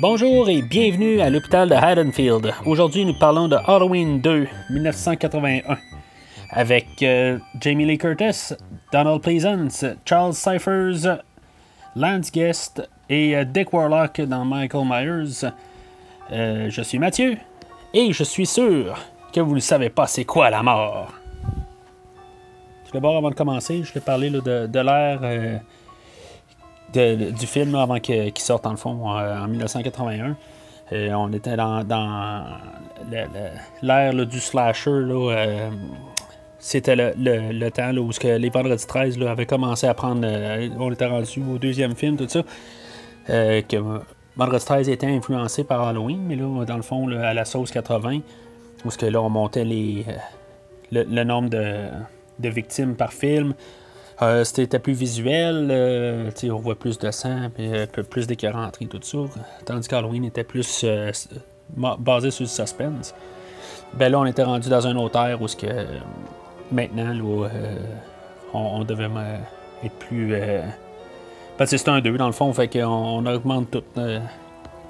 Bonjour et bienvenue à l'hôpital de Haddonfield. Aujourd'hui, nous parlons de Halloween 2, 1981, avec euh, Jamie Lee Curtis, Donald Pleasance, Charles Cyphers, Lance Guest et euh, Dick Warlock dans Michael Myers. Euh, je suis Mathieu et je suis sûr que vous ne savez pas c'est quoi la mort. Tout d'abord, avant de commencer, je vais parler de, l'ère du film avant qu'il sorte en le fond euh, en 1981. Euh, on était dans, dans l'ère du slasher. Euh, c'était le, le- temps là, où que les Vendredi 13 là, avaient commencé à prendre. on était rendu au deuxième film, tout ça. Euh, que Vendredi 13 était influencé par Halloween, mais là, dans le fond, à la sauce 80, où que là, on montait les, le, le nombre de, de victimes par film. Euh, c'était plus visuel, euh, on voit plus de sang, puis, euh, plus d'écœuranterie, tout ça. Tandis qu'Halloween était plus euh, basé sur le suspense. Ben là, on était rendu dans un autre ère où ce que, maintenant, là, on, on devait être plus. parce c'est un 2 dans le fond, fait qu'on on augmente tout.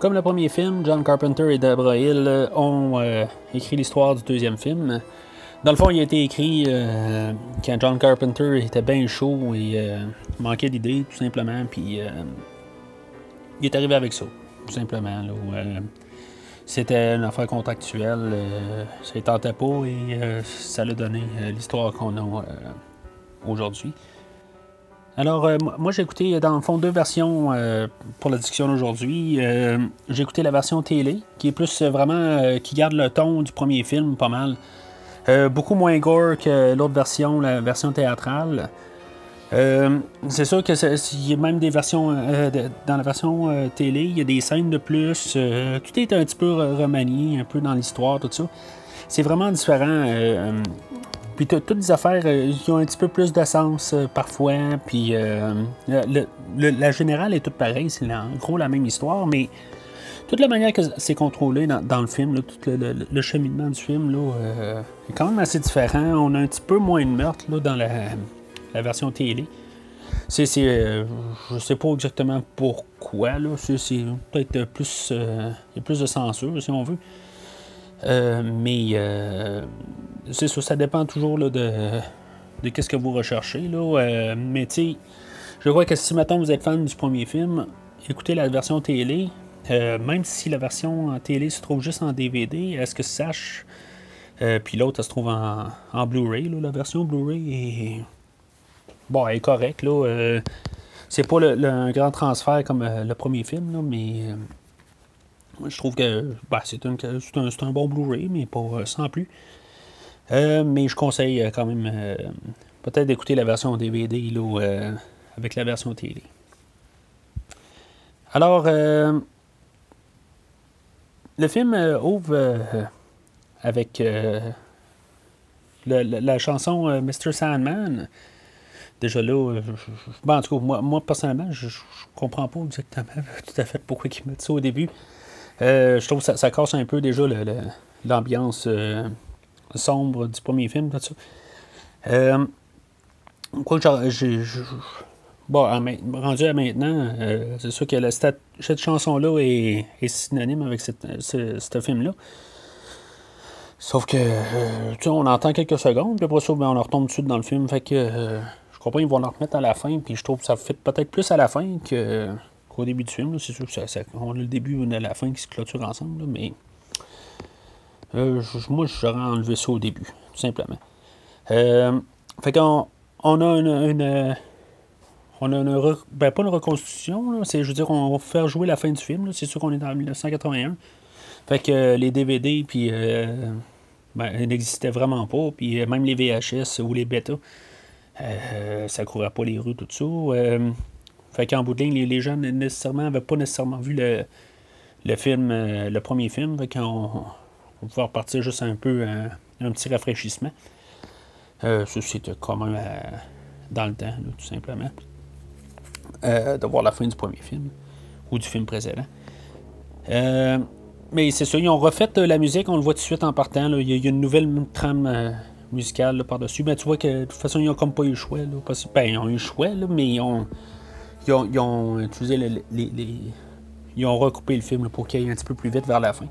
Comme le premier film, John Carpenter et Deborah Hill ont écrit l'histoire du deuxième film. Dans le fond, il a été écrit euh, quand John Carpenter était bien chaud et euh, manquait d'idées, tout simplement. Puis euh, il est arrivé avec ça, tout simplement. euh, C'était une affaire contractuelle, ça ne tentait pas et ça l'a donné l'histoire qu'on a aujourd'hui. Alors, moi- j'ai écouté dans le fond deux versions pour la discussion d'aujourd'hui. J'ai écouté la version télé, qui est plus vraiment. qui garde le ton du premier film pas mal. Euh, beaucoup moins gore que l'autre version, la version théâtrale. Euh, c'est sûr que y a même des versions euh, dans la version télé, il y a des scènes de plus. tout est un petit peu re- remanié, un peu dans l'histoire, tout ça. C'est vraiment différent. puis toutes des affaires qui ont un petit peu plus de sens parfois. Puis la générale est toute pareille, c'est en gros la même histoire, mais toute la manière que c'est contrôlé dans, le film, tout le, cheminement du film là, euh, est quand même assez différent. On a un petit peu moins de meurtre là, dans la, version télé. C'est, c'est, euh, je sais pas exactement pourquoi. C'est, peut-être plus, euh, il y a plus de censure, si on veut. Euh, mais c'est ça, dépend toujours de, qu'est-ce que vous recherchez. Là. Mais tu je crois que si maintenant vous êtes fan du premier film, écoutez la version télé. Euh, même si la version en télé se trouve juste en DVD, est-ce que sache euh, Puis l'autre, elle se trouve en, Blu-ray. La version Blu-ray est. Bon, elle est correcte. Euh, c'est pas un grand transfert comme le premier film, mais. je trouve que bah, c'est, un, bon Blu-ray, mais pas sans plus. Mais je conseille quand même peut-être d'écouter la version DVD avec la version télé. Alors, le film euh, ouvre euh, avec euh, le- la chanson Mr. Sandman. Déjà là, bon, en tout cas, moi, personnellement, je, je comprends pas exactement tout à fait pourquoi ils mettent ça au début. Je trouve que ça, ça casse un peu déjà l'ambiance sombre du premier film, tout ça. Euh, quoi Bon, rendu à maintenant, euh, c'est sûr que cette chanson-là est, synonyme avec cette, ce, film-là. Sauf que, euh, tu sais, on entend quelques secondes, puis après ça, ben, on retombe tout de suite dans le film. Fait que, euh, je pas qu'ils vont le remettre à la fin, puis je trouve que ça fait peut-être plus à la fin qu'au début du film. C'est sûr que ça, ça- on a le début et la fin qui se clôturent ensemble, mais euh, moi, j'aurais enlevé ça au début, tout simplement. Fait qu'on on a une- on a une ben, pas une reconstitution, c'est, je veux dire, on va faire jouer la fin du film. C'est sûr qu'on est en 1981. Fait que euh, les DVD, puis euh, ben, n'existaient vraiment pas. Puis euh, même les VHS ou les bêta, ça courait pas les rues, tout ça. Fait qu'en bout de ligne, les, les gens nécessairement n'avaient pas nécessairement vu le, le film, le premier film, quand on, on pouvait repartir juste un peu, un, petit rafraîchissement. ça, c'était quand même dans le temps, tout simplement. De voir la fin du premier film ou du film précédent. mais c'est ça, ils ont refait la musique, on le voit tout de suite en partant. Il, y a, une nouvelle trame musicale par-dessus. Mais tu vois que de toute façon, ils n'ont comme pas eu le choix. ben, ils ont eu le choix, mais ils ont, ils ont, utilisé les, Ils ont recoupé le film pour qu'il aille un petit peu plus vite vers la fin.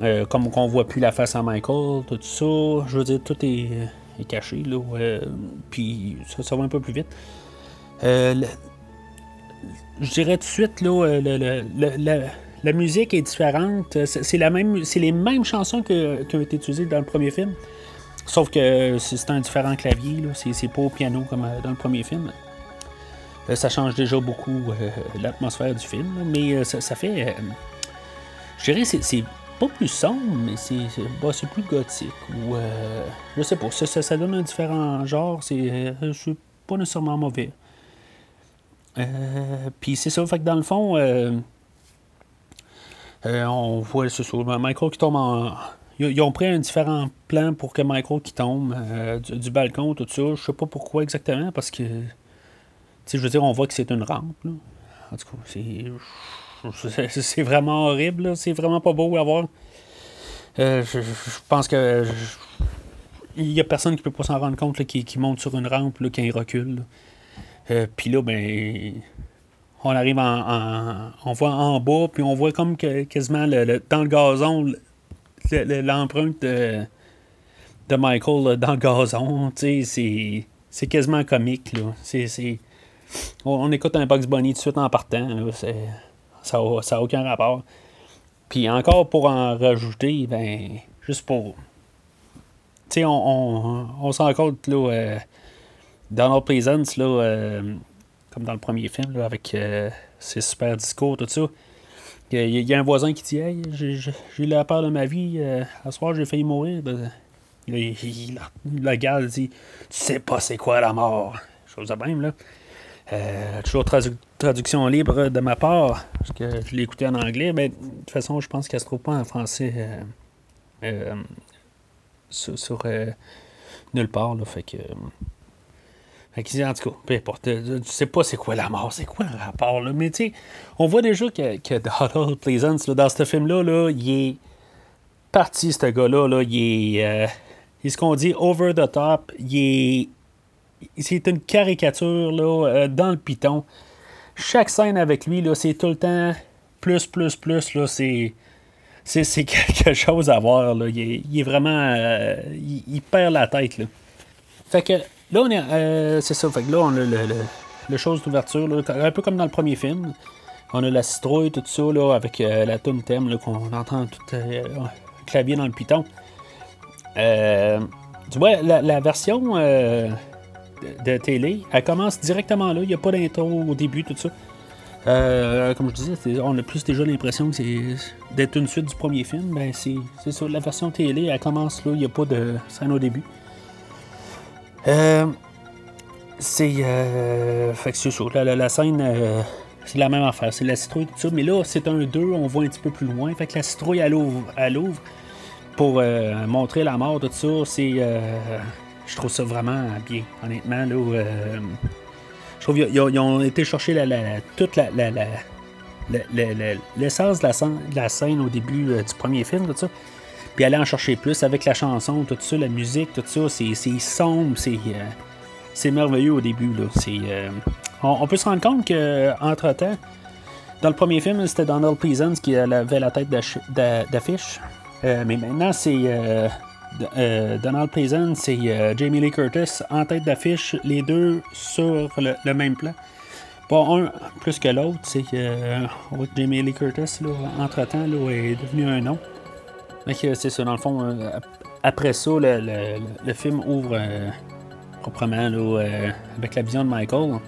Euh, comme on voit plus la face à Michael, tout ça, je veux dire, tout est, caché. Puis ça, va un peu plus vite. Euh, je dirais tout de suite, là, la musique est différente. C'est, même, c'est les mêmes chansons que, qui ont été utilisées dans le premier film. Sauf que c'est un différent clavier, c'est pas au piano comme euh, dans le premier film. Euh, ça change déjà beaucoup euh, l'atmosphère du film, mais ça, fait. je dirais c'est pas plus sombre, mais c'est bah, plus gothique. Ou, je sais pas, ça, ça, donne un différent genre, c'est pas nécessairement mauvais. Puis c'est ça, fait que dans le fond, on voit ce Michael qui tombe en ils, ont pris un différent plan pour que Michael qui tombe euh, du, balcon, tout ça. Je sais pas pourquoi exactement, parce que. je veux dire, on voit que c'est une rampe. En tout cas, c'est. C'est vraiment horrible, c'est vraiment pas beau à voir. Euh, je, pense que. il y a personne qui peut pas s'en rendre compte qui, monte sur une rampe là, il recule. Euh, puis là, ben. On arrive en, On voit en bas, puis on voit comme que quasiment le, dans le gazon l'empreinte de, Michael dans le gazon, c'est, c'est quasiment comique. Là. On, écoute un Bugs Bunny tout de suite en partant. ça n'a aucun rapport. Puis encore pour en rajouter, ben, juste pour. Tu sais, on, on, on s'en compte, là, euh, Donald Pleasance, là, euh, comme dans le premier film, là, avec euh, ses super discours, tout ça. Il y, a un voisin qui dit Hey, j'ai eu la peur de ma vie, euh, à ce soir j'ai failli mourir. Ben, il, il, le gars dit Tu sais pas c'est quoi la mort. Chose de même, là. Toujours traduction libre de ma part, parce que je l'ai écouté en anglais, mais de toute façon, je pense qu'elle se trouve pas en français euh, sur, nulle part. Là, fait que. Fait en tout cas, peu importe. Tu sais pas c'est quoi la mort, c'est quoi le rapport, là. Mais tu sais, on voit déjà que, que Donald Pleasance, dans ce film-là, là, il est parti, ce gars-là. Là, il est. Euh, il est ce qu'on dit over the top. Il est. C'est une caricature là, euh, dans le piton. Chaque scène avec lui, là, c'est tout le temps plus, plus, plus. Là, c'est. C'est, quelque chose à voir. Là. Il, est, vraiment. Euh, il, il, perd la tête. Là. Fait que Là, on est. Euh, c'est ça. Fait que là, on a le, chose d'ouverture, un peu comme dans le premier film. On a la citrouille, tout ça, là, avec euh, la tune thème qu'on entend tout euh, clavier dans le piton. tu vois, la, version de, télé, elle commence directement là. Il n'y a pas d'intro au début, tout ça. comme je disais, on a plus déjà l'impression que c'est d'être une suite du premier film. Ben, c'est, ça. La version télé, elle commence là. Il n'y a pas de scène au début. Euh, c'est. Euh, fait que c'est chaud. La, la, scène, euh, c'est la même affaire. C'est la citrouille, tout ça. Mais là, c'est un 2, on voit un petit peu plus loin. Fait que la citrouille, elle ouvre, elle ouvre pour montrer la mort, tout ça. C'est. je trouve ça vraiment bien, honnêtement. Là, je trouve qu'ils ont été chercher la, la, toute la, l'essence de, de, la scène au début du premier film, tout ça puis aller en chercher plus avec la chanson, tout ça, la musique, tout ça, c'est sombre, c'est euh, c'est merveilleux au début. Là. Euh, on, peut se rendre compte qu'entre temps, dans le premier film, c'était Donald Pleasance qui avait la tête d'affiche. Euh, mais maintenant, c'est Donald Pleasance et Jamie Lee Curtis en tête d'affiche, les deux sur le, même plan. Pas un plus que l'autre, c'est que Jamie Lee Curtis, entre temps, là, est devenu un nom. Mais c'est ça, dans le fond, euh, après ça, le, film ouvre euh, proprement euh, avec la vision de Michael.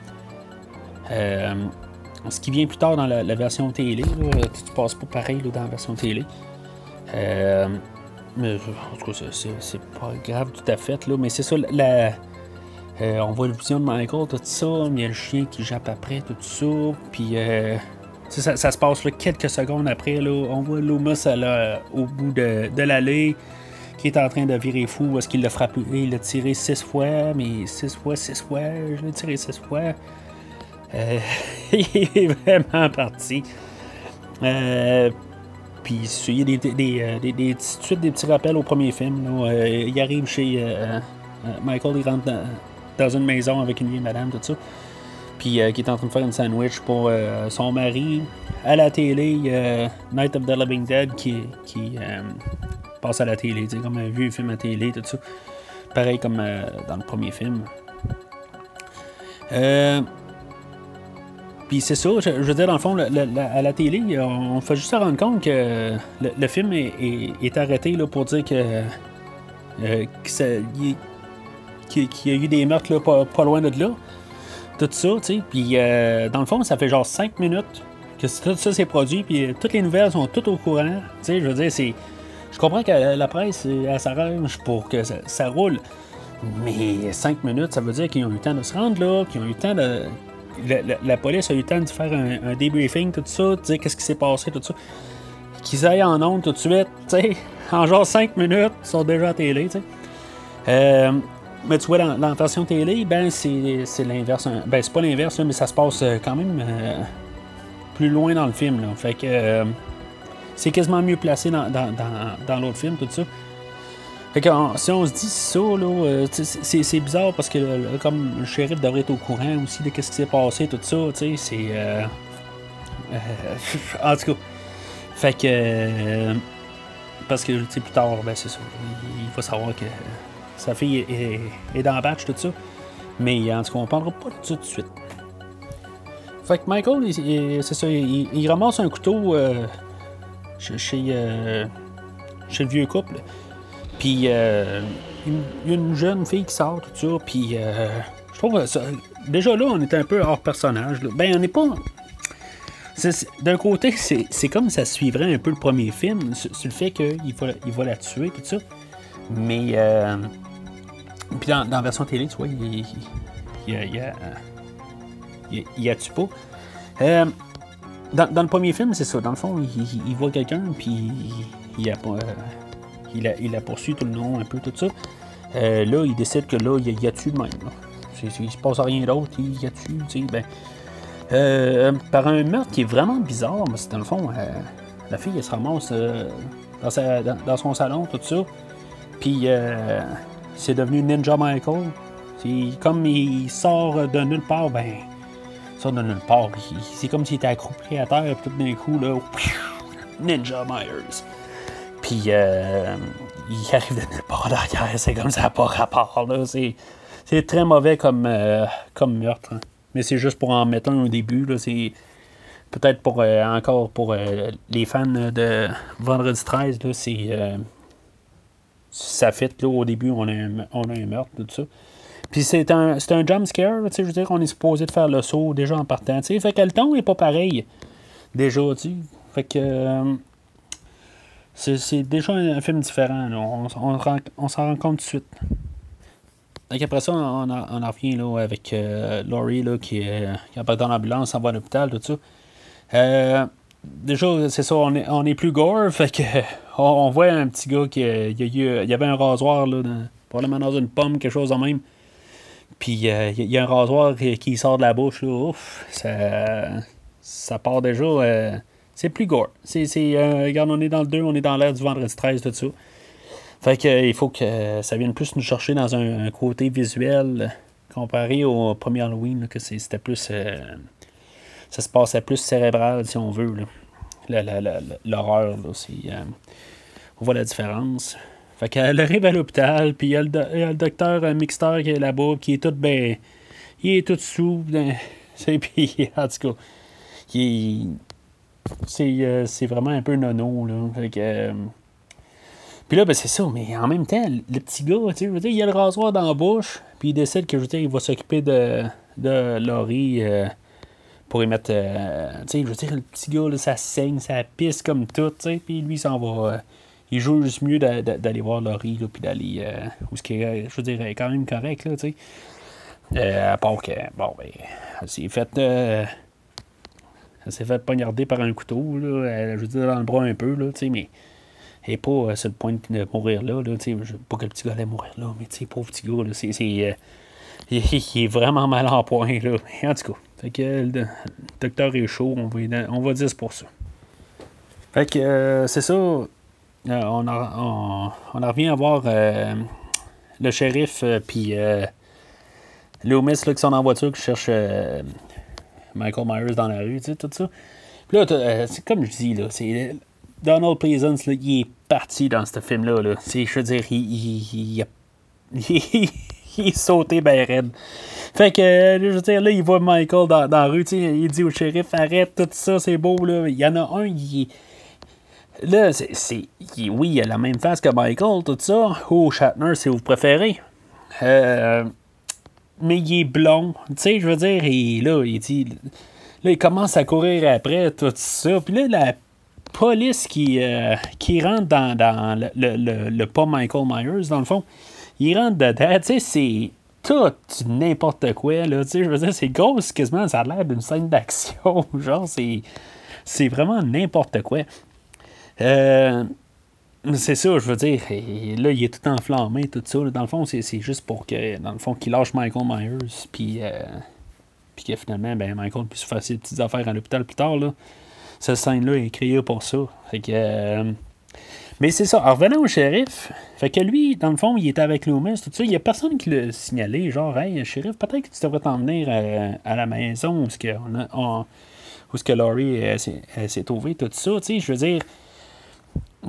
ce qui vient plus tard dans la, version télé, tu, passes pas pareil dans la version télé. mais en tout cas, c'est pas grave tout à fait, là, mais c'est ça, la, on voit la vision de Michael, tout ça, mais il y a le chien qui jappe après, tout ça, puis Ça, se passe là, quelques secondes après. Là, on voit Loomis au bout de, de l'allée qui est en train de virer fou parce qu'il l'a frappé. Il l'a tiré six fois, mais six fois, six fois, je l'ai tiré six fois. Euh, il est vraiment parti. Euh, puis il y a des, des, euh, des, suite des petits rappels au premier film. Là. il arrive chez Michael, il rentre dans, une maison avec une vieille madame, tout ça. Puis qui est en train de faire une sandwich pour son mari. À la télé, Night of the Living Dead qui, qui passe à la télé, comme un vieux film à télé, tout ça. Pareil comme dans le premier film. Euh, puis c'est ça, je, veux dire, dans le fond, à la télé, on, fait juste se rendre compte que le, film est, arrêté là, pour dire que. Euh, qu'il y a eu des meurtres là, pas, loin de là. Tout ça, tu sais. Puis euh, dans le fond, ça fait genre 5 minutes que tout ça s'est produit, puis euh, toutes les nouvelles sont toutes au courant. Tu sais, je veux dire, c'est. Je comprends que la presse, elle s'arrange pour que ça, roule. Mais 5 minutes, ça veut dire qu'ils ont eu le temps de se rendre là, qu'ils ont eu le temps de la, police a eu le temps de faire un, débriefing, tout ça, de dire qu'est-ce qui s'est passé, tout ça. Qu'ils aillent en ondes tout de suite, tu sais, en genre 5 minutes, ils sont déjà à télé, tu sais. Euh, mais tu vois, dans, la version télé, ben, c'est l'inverse. Ben, c'est pas l'inverse, mais ça se passe euh, quand même euh, plus loin dans le film, là. Fait que c'est quasiment mieux placé dans, dans l'autre film, tout ça. Fait que si on se dit ça, là, euh, c'est bizarre parce que comme le shérif devrait être au courant aussi de ce qui s'est passé, tout ça, tu sais, c'est. Euh, euh, en tout cas. Fait que. parce que plus tard, ben c'est ça. Il, faut savoir que sa fille est, dans le batch, tout ça. Mais en tout cas, on parlera pas tout de suite. Fait que Michael, c'est ça, il, ramasse un couteau chez, chez, le vieux couple. Puis euh, il y a une jeune fille qui sort, tout ça. Puis euh, je trouve. Déjà là, on est un peu hors personnage. Ben, on n'est pas. D'un côté, c'est comme ça suivrait un peu le premier film, sur, le fait qu'il il va la tuer, tout ça. Mais. Euh, puis dans, la version télé, tu vois, il, il, il a tue pas? Euh, dans, dans, le premier film, c'est ça. Dans le fond, il, voit quelqu'un, puis il, a pas il a, il a poursuivi tout le long, un peu tout ça. Euh, là, il décide que là, il y a de même. Il se passe rien d'autre, il y a tué, tu sais, ben. Euh, par un meurtre qui est vraiment bizarre, mais c'est dans le fond, euh, la fille, elle se ramasse dans, dans, son salon, tout ça. Puis, c'est devenu Ninja Michael. Comme il sort de nulle part, ben, il sort de nulle part. C'est comme s'il était accroupi à terre, puis tout d'un coup, là, Ninja Myers. Puis euh, il arrive de nulle part derrière. C'est comme ça, pas rapport. Là. C'est, très mauvais comme, euh, comme meurtre. Hein. Mais c'est juste pour en mettre un au début. Là. C'est peut-être pour euh, encore pour euh, les fans de Vendredi 13. Là, c'est, ça fait là, au début, on a un, on meurtre, tout ça. Puis c'est un, c'est un jump scare, je veux dire, on est supposé de faire le saut déjà en partant. T'sais. Fait que le ton est pas pareil. Déjà, tu Fait que c'est déjà un, film différent. On, on, s'en rend compte tout de suite. Donc après ça, on, en revient là, avec euh, Laurie là, qui, est, qui est dans l'ambulance, on va à l'hôpital, tout ça. Euh, déjà, c'est ça, on est, on est plus gore, fait que on, voit un petit gars qui il y, avait un rasoir là, dans, probablement dans une pomme, quelque chose en même. Puis euh, il y, a un rasoir qui, sort de la bouche, là, ouf, ça, ça part déjà c'est plus gore. C'est, euh, regarde, on est dans le 2, on est dans l'air du vendredi 13, tout ça. Fait que, euh, il faut que ça vienne plus nous chercher dans un, côté visuel comparé au premier Halloween, que c'était plus. Euh, ça se passait plus cérébral, si on veut. l'horreur, on voit la différence. Fait qu'elle arrive à l'hôpital, puis il y, a le, docteur mixteur qui est là-bas, qui est tout ben. Il est tout sous. C'est puis, en tout cas, qui euh, c'est vraiment un peu nono. Là. Euh, puis là, ben, c'est ça, mais en même temps, le petit gars, tu sais, il a le rasoir dans la bouche, puis il décide que je veux il va s'occuper de, de Laurie euh, pour y mettre. tu sais, je veux dire, le petit gars, là, ça saigne, ça pisse comme tout, tu sais, puis lui, il s'en va. il joue juste mieux d'aller voir Laurie, puis d'aller. où ce qui est, je veux dire, quand même correct, là, tu sais. à part que, bon, ben, elle s'est fait poignarder par un couteau, là, elle, je veux dire, dans le bras un peu, là, mais elle n'est pas euh, sur le point de mourir là. là pas que le petit gars allait mourir là, mais pauvre petit gars, c'est, c'est, euh, il, est vraiment mal en point. Là. En tout cas, fait que, le docteur est chaud, on va, on va dire c'est pour ça. Fait que euh, c'est ça. on, on, on, revient à voir le shérif puis Loomis là, qui sont en voiture qui cherche Michael Myers dans la rue, tu sais, tout ça. Puis là, c'est comme je dis, là, c'est Donald Pleasance, là, il est parti dans ce film-là. Là. Je veux dire, il, il, il, il est sauté ben raide. Fait que, je veux dire, là, il voit Michael dans, dans la rue, il dit au shérif, arrête tout ça, c'est beau, là. Il y en a un, il Là, c'est. Oui, il a la même face que Michael, tout ça. Ou Shatner, si vous préférez. Euh, mais il est blond. Tu sais, je veux dire, et là, il dit. Là, il commence à courir après, tout ça. Puis là, la police qui, euh, qui rentre dans, dans le, le, le, pas Michael Myers, dans le fond, il rentre dedans, tu sais, c'est tout n'importe quoi, là, tu sais, je veux dire, c'est gros, quasiment, ça a l'air d'une scène d'action, genre, c'est, c'est vraiment n'importe quoi. Euh, c'est ça, je veux dire, là, il est tout enflammé, tout ça, dans le fond, c'est, juste pour que, dans le fond, qu'il lâche Michael Myers, puis, euh, puis que finalement, ben, Michael puisse faire ses petites affaires à l'hôpital plus tard, là cette scène-là est créée pour ça. Fait que, euh, mais c'est ça. En revenant au shérif, fait que lui, dans le fond, il était avec Loomis, tout ça. Il n'y a personne qui l'a signalé, genre, hey, shérif, peut-être que tu devrais t'en venir à, la maison où que, on où ce que Laurie s'est trouvée, tout ça. Tu sais, je veux dire.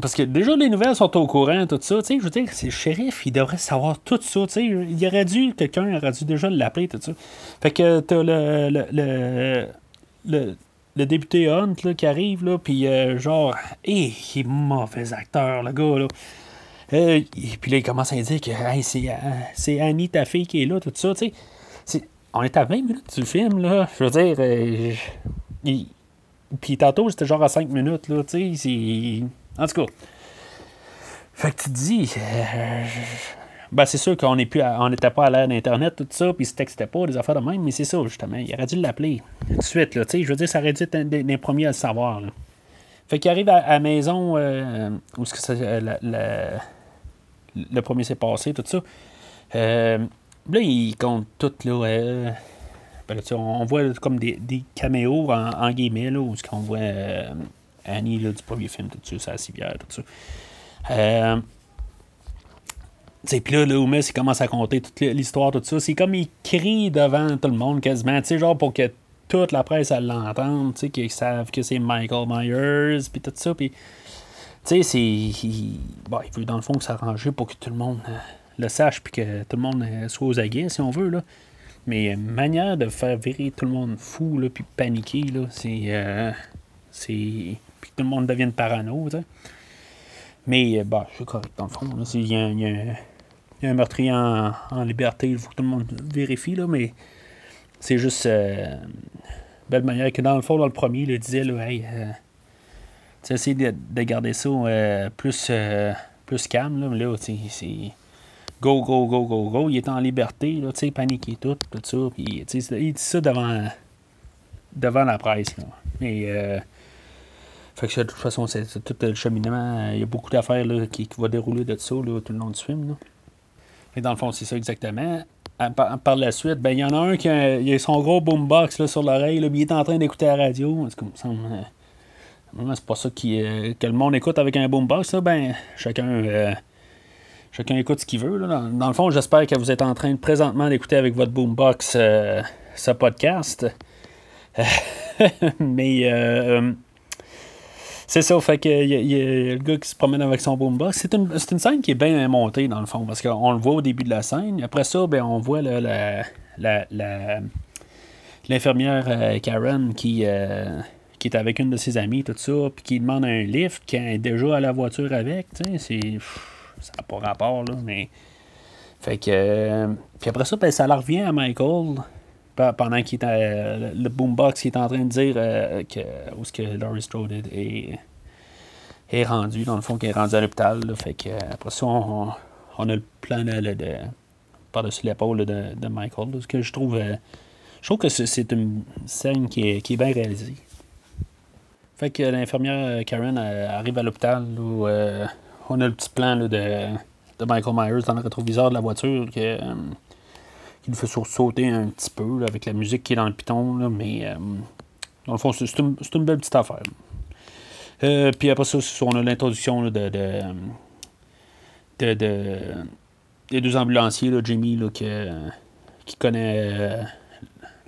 Parce que déjà, les nouvelles sont au courant, tout ça. Tu sais, je veux dire, c'est le shérif, il devrait savoir tout ça. Tu sais, il aurait dû, quelqu'un aurait dû déjà l'appeler, tout ça. Fait que t'as le, le, le le député Hunt là, qui arrive, là, puis euh, genre, hé, il est mauvais acteur, le gars, là. Euh, et puis là, il commence à dire que hey, c'est, euh, c'est Annie, ta fille, qui est là, tout ça, tu sais. On est à 20 minutes du film, là. Je veux dire, puis tantôt, c'était genre à 5 minutes, là, tu sais. En tout cas. Fait que tu te dis, ben, c'est sûr qu'on n'était pas à l'ère d'Internet, tout ça, puis ce textait pas, des affaires de même, mais c'est ça, justement. Il aurait dû l'appeler tout de suite, là, tu sais. Je veux dire, ça aurait dû être un des, premiers à le savoir. Fait qu'il arrive à, la maison euh, où ce que euh, le premier s'est passé, tout ça. Euh, là, il compte tout, là. Ben, on voit comme des, caméos en, guillemets, là, où ce qu'on voit Annie là, du premier film, tout ça, sa civière, tout ça. Puis là, Loomis, il commence à compter toute l'histoire, tout ça. C'est comme il crie devant tout le monde quasiment, tu sais, genre pour que toute la presse l'entende, tu sais, qu'ils savent que c'est Michael Myers, puis tout ça. Puis, tu sais, c'est. Il, il veut dans le fond s'arranger pour que tout le monde euh, le sache, puis que tout le monde euh, soit aux aguets, si on veut, là. Mais manière de faire virer tout le monde fou, là, puis paniquer, là, c'est. Euh, c'est. Puis que tout le monde devienne parano. Mais, bah, c'est correct, dans le fond. Il y a, y un meurtrier en, liberté, il faut que tout le monde vérifie, là, mais c'est juste euh, belle manière que dans le fond, dans le premier, il disait là, hey, euh, tu de, de, garder ça euh, plus, plus calme, là, mais là, c'est go, go, go, go, go. Il est en liberté, là, tu sais, paniqué tout, tout ça. Puis, il dit ça devant, devant la presse. Là. Mais, fait que de toute façon, c'est tout le cheminement. Il y a beaucoup d'affaires qui, qui vont dérouler de ça là, tout le long du film. Là. Et dans le fond, c'est ça exactement. Par, la suite, ben il y en a un qui a, il a son gros boombox là, sur l'oreille, il est en train d'écouter la radio. C'est comme ça. Euh, c'est pas ça qui, euh, que le monde écoute avec un boombox. Là. Ben, chacun, euh, chacun écoute ce qu'il veut. Là. Dans, le fond, j'espère que vous êtes en train présentement d'écouter avec votre boombox ce podcast. Mais c'est ça, fait que y, a le gars qui se promène avec son boombox. C'est une, une, scène qui est bien montée, dans le fond, parce qu'on le voit au début de la scène. Après ça, ben, on voit la, la, la, l'infirmière euh, Karen qui, euh, qui est avec une de ses amies, tout ça, puis qui demande un lift, qui est déjà à la voiture avec. C'est, ça n'a pas rapport, là, mais. Fait que. Euh, puis après ça, ben, ça leur revient à Michael pendant qu'il était le boombox qui est en train de dire euh, que où est-ce que Laurie Strode est, est, rendu dans le fond qu'il est rendu à l'hôpital fait que après ça on, on, a le plan de, par-dessus l'épaule de, de, Michael ce que je trouve euh, je trouve que c'est une scène qui est, qui est bien réalisée. Fait que l'infirmière Karen arrive à l'hôpital où on a le petit plan de, de, Michael Myers dans le rétroviseur de la voiture qui, qui nous fait sauter un petit peu avec la musique qui est dans le piton, mais dans le fond, c'est une, belle petite affaire. puis après ça, on a l'introduction de, de, de, de, des deux ambulanciers, là, Jimmy, là, qui, qui connaît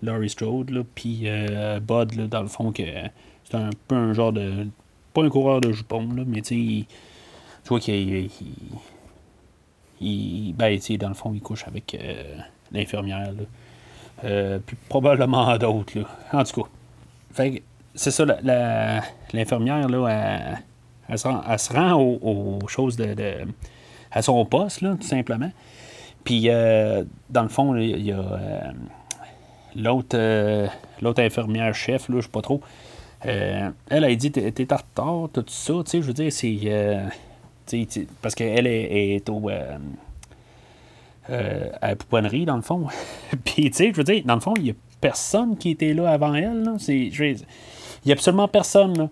Laurie Strode, puis euh, Bud, là, dans le fond, que c'est un peu un genre de. Pas un coureur de jupons, là, mais tu vois qu'il. Il, ben, dans le fond, il couche avec euh, l'infirmière. Euh, puis probablement d'autres. En tout cas. C'est ça, l'infirmière, là, elle, se rend, aux, choses de, de, à son poste, là, tout simplement. Puis, dans le fond, il y a l'autre, euh, l'autre infirmière chef, là, je sais pas trop, euh, elle a dit T'es en retard, tout ça. Tu sais, je veux dire, c'est. Euh, parce qu'elle est, est au. À la pouponnerie, dans le fond. Puis, tu sais, je veux dire, dans le fond, il n'y a personne qui était là avant elle. Il n'y a absolument personne. Là.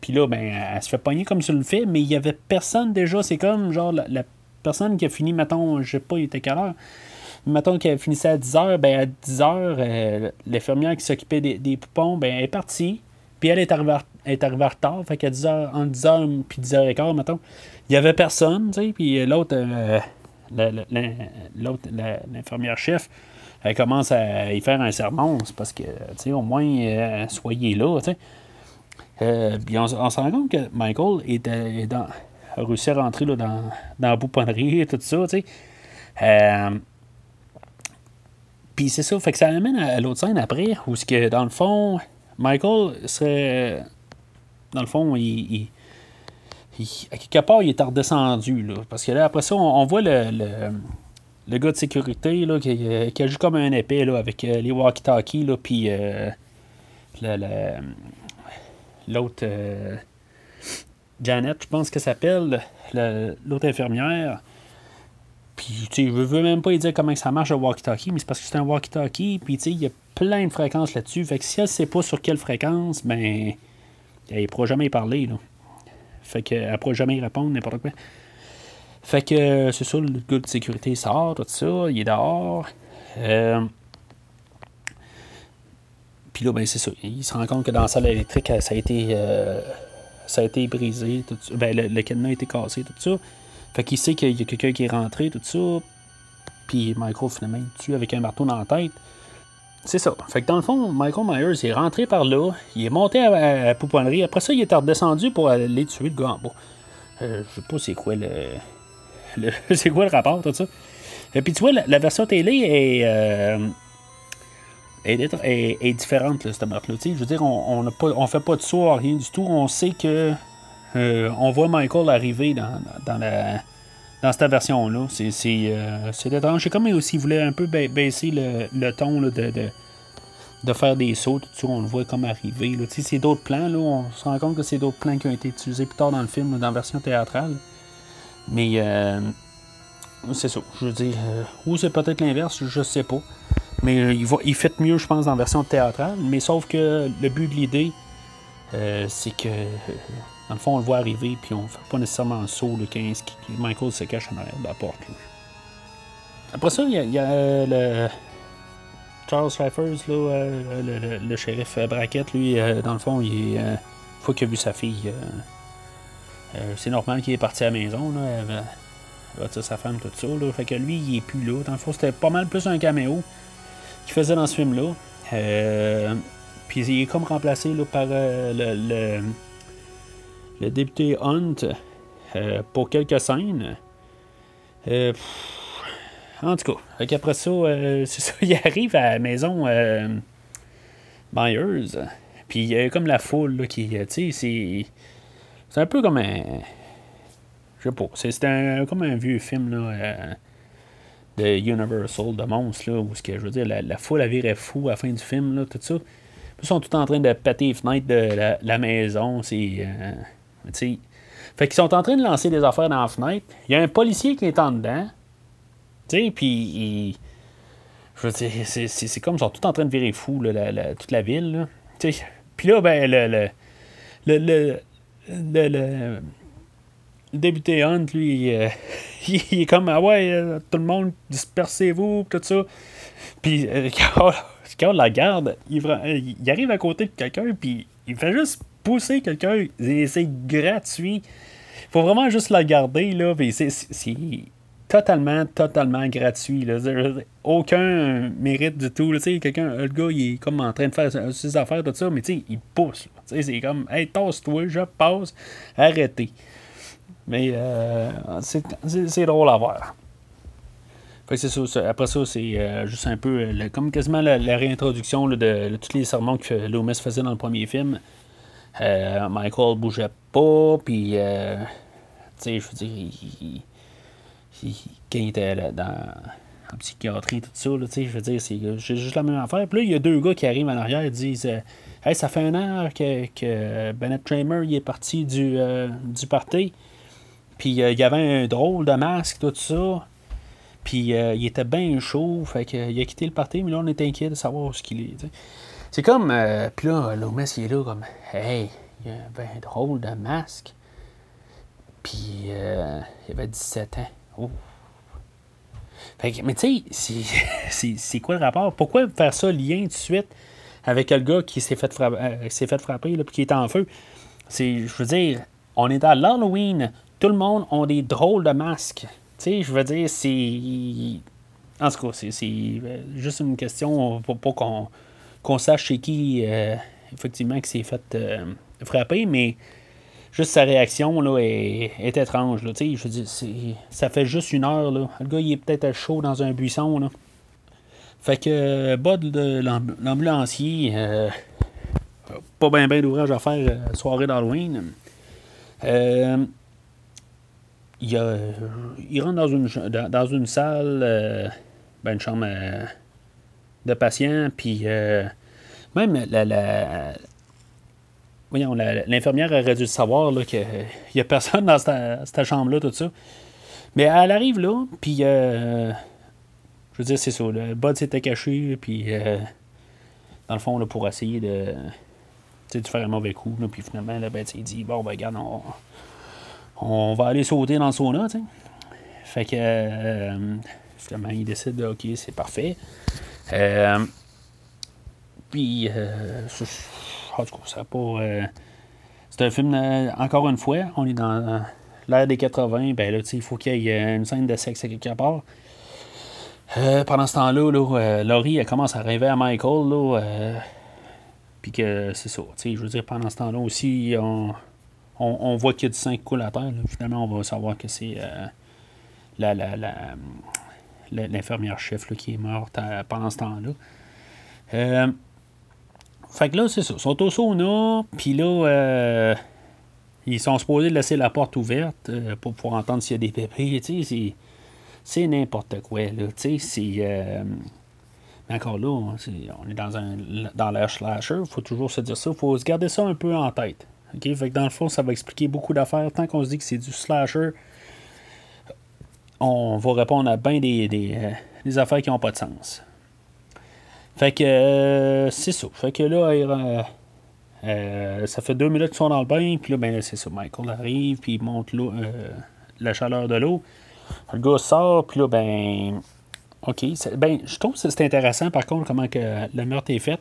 puis là, ben, elle se fait pogner comme sur le fait, mais il n'y avait personne déjà. C'est comme, genre, la, personne qui a fini, mettons, je sais pas, il était quelle heure mettons qu'elle finissait à 10h, ben à 10h, euh, l'infirmière qui s'occupait des, poupons, ben elle est partie. Puis elle est arrivée, est arrivée en retard. Fait qu'à 10h, entre 10h et 10h15, mettons, il n'y avait personne, tu sais. Puis l'autre, euh, l'infirmière chef, elle commence à y faire un sermon. C'est parce que, tu sais, au moins, euh, soyez là, tu sais. puis on, se rend compte que Michael est, dans, a réussi à rentrer là, dans, dans la bouponnerie et tout ça, tu sais. Puis c'est ça, fait que ça amène à, l'autre scène après, où ce que dans le fond, Michael serait. Dans le fond, il, à quelque part, il est redescendu. Là, parce que là, après ça, on, voit le, le, gars de sécurité là, qui, qui agit comme un épée là, avec euh, les walkie-talkies, puis euh, l'autre. Euh, Janet, je pense qu'elle s'appelle, l'autre infirmière. Puis, tu sais, je veux même pas dire comment ça marche le walkie-talkie, mais c'est parce que c'est un walkie-talkie, puis, tu sais, il y a plein de fréquences là-dessus. Fait que si elle sait pas sur quelle fréquence, ben, elle pourra jamais y parler, là. Fait qu'elle ne pourra jamais y répondre, n'importe quoi. Fait que, c'est ça, le gars de sécurité sort, tout ça, il est dehors. Euh, puis là, ben, c'est ça. Il se rend compte que dans la salle électrique, ça a été, euh, ça a été brisé. Ben, le, le cadenas a été cassé, tout ça. Fait qu'il sait qu'il y a quelqu'un qui est rentré, tout ça. Puis Michael, finalement, il tue avec un marteau dans la tête. C'est ça. Fait que dans le fond, Michael Myers est rentré par là, il est monté à, la pouponnerie. Après ça, il est redescendu pour aller tuer le gars en bas. Euh, je sais pas c'est quoi le. c'est quoi le rapport, tout ça. Et puis tu vois, la, version télé est. Euh, est, différente, là, cette meurtre-là. Je veux dire, on ne on fait pas de saut, rien du tout. On sait que euh, on voit Michael arriver dans, dans, la, dans cette version-là. C'est, c'est, euh, étrange. C'est comme s'il voulait un peu baisser le, ton de, de, faire des sauts. Tout on le voit comme arriver. C'est d'autres plans. Là, on se rend compte que c'est d'autres plans qui ont été utilisés plus tard dans le film, dans la version théâtrale. Mais euh, c'est ça. Je veux dire, ou c'est peut-être l'inverse, je sais pas. Mais il, va, il fait mieux, je pense, dans la version théâtrale. Mais sauf que le but de l'idée, c'est que dans le fond, on le voit arriver, puis on fait pas nécessairement un saut de 15 qui Michael se cache en arrière la porte. Après ça, il y a, euh, le Charles là, euh, le, shérif Brackett, lui, euh, dans le fond, il est, qu'il a vu sa fille, c'est normal qu'il est parti à la maison. Là, avec, sa femme, tout ça. Là, fait que lui, il est plus là. Dans le fond, c'était pas mal plus un caméo qu'il faisait dans ce film-là. puis il est comme remplacé là, par le le député Hunt euh, pour quelques scènes. Euh, en tout cas, après ça, euh, c'est ça, il arrive à la maison Myers. Puis il y a comme la foule qui, tu sais, c'est. C'est un peu comme un. Je sais pas. C'est un, comme un vieux film là, de Universal, de monstres, là, où ce que je veux dire, la, foule a viré fou à la fin du film, là, tout ça. Ils sont tout en train de péter les fenêtres de la, maison. C'est. T'sais. Fait qu'ils sont en train de lancer des affaires dans la fenêtre. Il y a un policier qui est en dedans. Puis Je c'est comme ils sont tous en train de virer fou, toute la ville. Puis là, ben, le, le, le, le, le, député Hunt, lui, euh, il, est comme, ah ouais, euh, tout le monde, dispersez-vous, tout ça. Puis, euh, quand, on la garde, il, il, arrive à côté de quelqu'un, puis il fait juste pousser quelqu'un. C'est gratuit. faut vraiment juste la garder, là. c'est totalement, totalement gratuit. Là. Aucun mérite du tout. Quelqu'un, le gars, il est comme en train de faire ses affaires, tout ça, mais il pousse. C'est comme, hey, tasse-toi, je passe, arrêtez. Mais euh, c'est drôle à voir. Après ça, c'est euh, juste un peu comme quasiment la, réintroduction de, tous les sermons que Loomis faisait dans le premier film. Euh, Michael bougeait pas, puis, tu sais, je veux dire, il, il était là, dans, en psychiatrie, tout ça, là, je veux dire, c'est juste la même affaire. Puis là, il y a deux gars qui arrivent en arrière et disent Hey, ça fait un an que, que Bennett Tramer il est parti du, du party. Puis euh, il y avait un drôle de masque, tout ça. Puis euh, il était bien chaud, fait qu'il a quitté le party, mais là on est inquiet de savoir ce qu'il est. C'est comme, euh, puis là, Lomas il est là comme, hey, il avait un drôle de masque. Puis il avait 17 ans. Fait que, mais tu sais, c'est quoi le rapport? Pourquoi faire ça lien tout de suite avec le gars qui s'est fait frapper, qui est en feu? Je veux dire, on est à l'Halloween tout le monde a des drôles de masques. Je veux dire, c'est. En tout cas, c'est euh, juste une question pour pas qu'on sache chez qui, euh, effectivement, qui s'est fait euh, frapper, mais juste sa réaction là, est, étrange. Je ça fait juste une heure. Là. Le gars, il est peut-être chaud dans un buisson. Là. Fait que Bud, l'ambulancier, pas bien ben d'ouvrage à faire soirée d'Halloween. Euh, il, il rentre dans une, dans, une salle, euh, ben une chambre euh, de patient, puis euh, même la, voyons, l'infirmière aurait dû savoir qu'il n'y a personne dans cette, chambre-là, tout ça. Mais elle arrive là, puis je veux dire, c'est ça. Le bud s'était caché, puis dans le fond, là, pour essayer de, de faire un mauvais coup, puis finalement, là, ben, il dit Bon, ben, regarde, on, on va aller sauter dans le sauna, tu sais. Fait que, euh, finalement, il décide, de, OK, c'est parfait. Euh, puis, euh, en tout cas, ça pas. Euh, c'est un film, encore une fois, on est dans l'ère des 80, ben là, tu sais, il faut qu'il y ait une scène de sexe à quelque part. pendant ce temps-là, là, Laurie, elle commence à rêver à Michael, là. puis que c'est ça, tu sais, je veux dire, pendant ce temps-là aussi, on on, voit qu'il y a du sang qui à terre. Finalement, on va savoir que c'est euh, la, l'infirmière chef qui est morte euh, pendant ce temps-là. Euh, fait que là, c'est ça. Ils sont au sauna, puis là, ils sont supposés laisser la porte ouverte pour pouvoir entendre s'il y a des bébés. C'est, n'importe quoi. Là, c'est, mais encore là, on est dans, un, dans l'air slasher. Il faut toujours se dire ça. Il faut se garder ça un peu en tête. Fait que dans le fond, ça va expliquer beaucoup d'affaires. Tant qu'on se dit que c'est du slasher, on va répondre à bien des, des, euh, affaires qui n'ont pas de sens. Fait que euh, c'est ça. Fait que là, euh, ça fait deux minutes qu'ils sont dans le bain, puis là, ben, c'est ça. Michael arrive, puis il monte la chaleur de l'eau. Le gars sort, puis là, ben. OK. Ben, je trouve que c'est intéressant, par contre, comment que le meurtre est fait.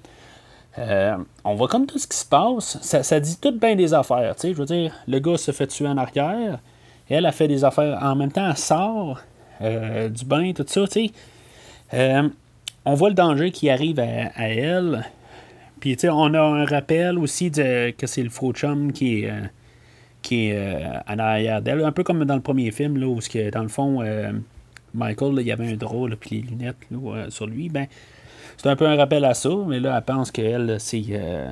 Euh, on voit comme tout ce qui se passe. Ça, dit tout bien des affaires. Je veux dire, le gars se fait tuer en arrière. Elle a fait des affaires. En même temps, elle sort euh, du bain, tout ça. Euh, on voit le danger qui arrive à, elle. Puis, on a un rappel aussi de, que c'est le faux chum qui est, est en arrière d'elle. Un peu comme dans le premier film, là, où, dans le fond, Michael, il y avait un drôle, puis les lunettes sur lui. Ben, c'est un peu un rappel à ça, mais là, elle pense qu'elle, c'est, euh,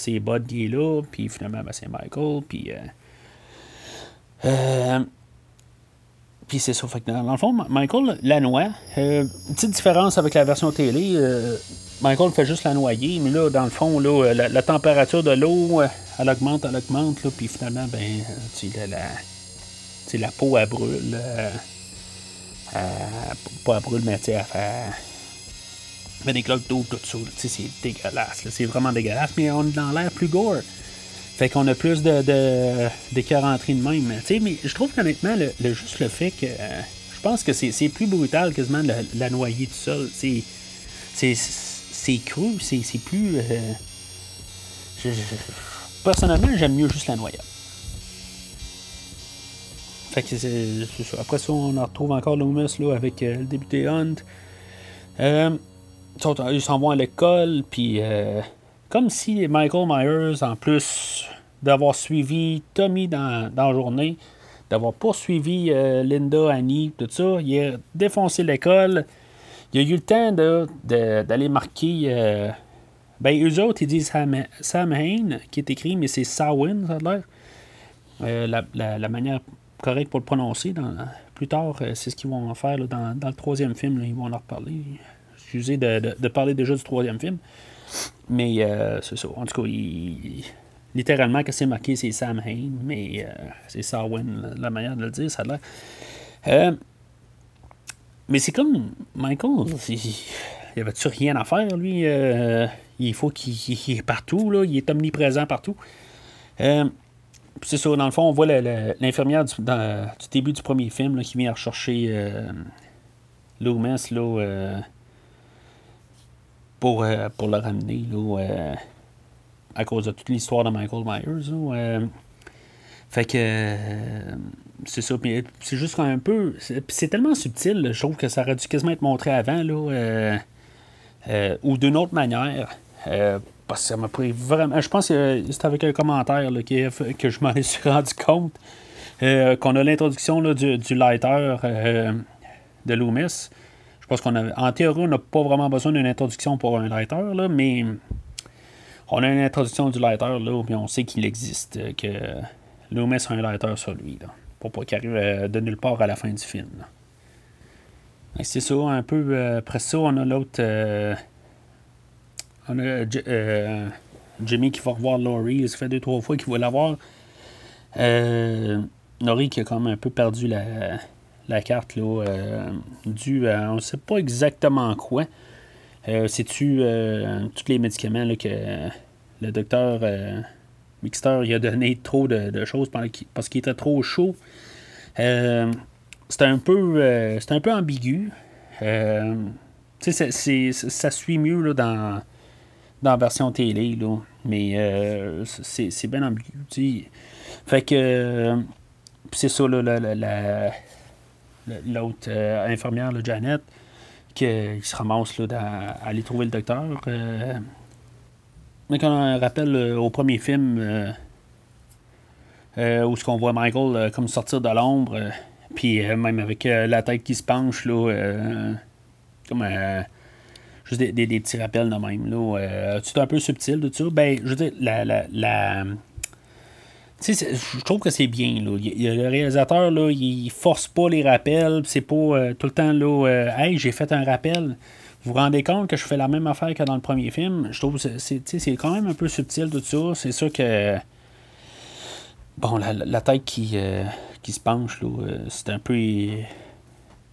c'est Bud là, puis finalement, ben, c'est Michael, puis. Euh, euh, puis c'est ça. Fait que dans, le fond, Michael la noie. Euh, petite différence avec la version télé. Michael fait juste la noyer, mais là, dans le fond, là, la, température de l'eau, elle augmente, elle augmente, là, puis finalement, ben, tu la, la, la peau, elle brûle. pas elle brûle, mais tu sais, mais des cloques d'eau, tout ça. C'est dégueulasse. C'est vraiment dégueulasse. Mais on est dans l'air plus gore. Fait qu'on a plus de, de, de même. sais mais je trouve qu'honnêtement, le, juste le fait que. Euh, je pense que c'est plus brutal quasiment de la, noyer tout seul. C'est cru, c'est plus. Euh, personnellement, j'aime mieux juste la noyer. Fait que c'est ça. Après ça, on en retrouve encore Loomis là, avec euh, le député Hunt. Euh, ils s'en vont à l'école, puis comme si Michael Myers, en plus d'avoir suivi Tommy dans, dans la journée, d'avoir poursuivi euh, Linda, Annie, tout ça, il a défoncé l'école. Il a eu le temps d'aller marquer. Euh, ben, eux autres, ils disent Sam, Sam Hain, qui est écrit, mais c'est Sawin, ça a l'air. Euh, la, manière correcte pour le prononcer. Dans, plus tard, c'est ce qu'ils vont faire dans, le troisième film. ils vont en reparler. Excusez de, de, parler déjà du troisième film. Mais euh, c'est ça. En tout cas, littéralement, que c'est marqué, c'est Sam Hain, mais euh, c'est Sarwin, la, manière de le dire, ça a l'air. Euh, mais c'est comme Michael, il n'y avait-tu rien à faire, lui Il faut qu'il est partout, là, il est omniprésent partout. c'est ça, dans le fond, on voit l'infirmière du, début du premier film qui vient rechercher Loomis, là pour, euh, pour le ramener euh, à cause de toute l'histoire de Michael Myers. Euh. fait que c'est ça. C'est juste un peu. C'est tellement subtil, je trouve que ça aurait dû quasiment être montré avant, là, ou d'une autre manière. parce que ça m'a pris vraiment. Je pense que c'était avec un commentaire que je m'en suis rendu compte. qu'on a l'introduction du, du lighter de Loomis parce qu'on en théorie, on n'a pas vraiment besoin d'une introduction pour un lighter, là, mais on a une introduction du lighter, là, puis on sait qu'il existe, que Loomis a un lighter sur lui, pour pas qu'il arrive euh, de nulle part à la fin du film. C'est ça, un peu. Euh, après ça, on a l'autre. Euh, on a Jimmy qui va revoir Laurie. Ça fait deux, trois fois qu'il va la voir. Laurie qui a quand même un peu perdu la, la carte, là, euh, due à on sait pas exactement quoi. Euh, C'est-tu euh, tous les médicaments que le docteur Mixter il a donné trop de, choses parce qu'il était trop chaud. c'est un peu c'est un peu ambigu. ça suit mieux là, dans, dans la version télé, là, mais c'est bien ambigu. Fait que c'est ça, là, la, l'autre euh, infirmière, le Janet, qui, se ramasse là, à, aller trouver le docteur. Euh, mais quand on rappelle euh, au premier film où ce qu'on voit Michael comme sortir de l'ombre, puis même avec la tête qui se penche, là, comme juste des, petits rappels de même. Là, c'est un peu subtil de ça? Ben, je veux dire, la je trouve que c'est bien. Là. le réalisateur, là, il force pas les rappels. C'est pas euh, tout le temps là, euh, Hey, j'ai fait un rappel. Vous vous rendez compte que je fais la même affaire que dans le premier film? Je trouve que c'est quand même un peu subtil tout ça. C'est sûr que. Bon, la, tête qui, euh, qui se penche, c'est un peu.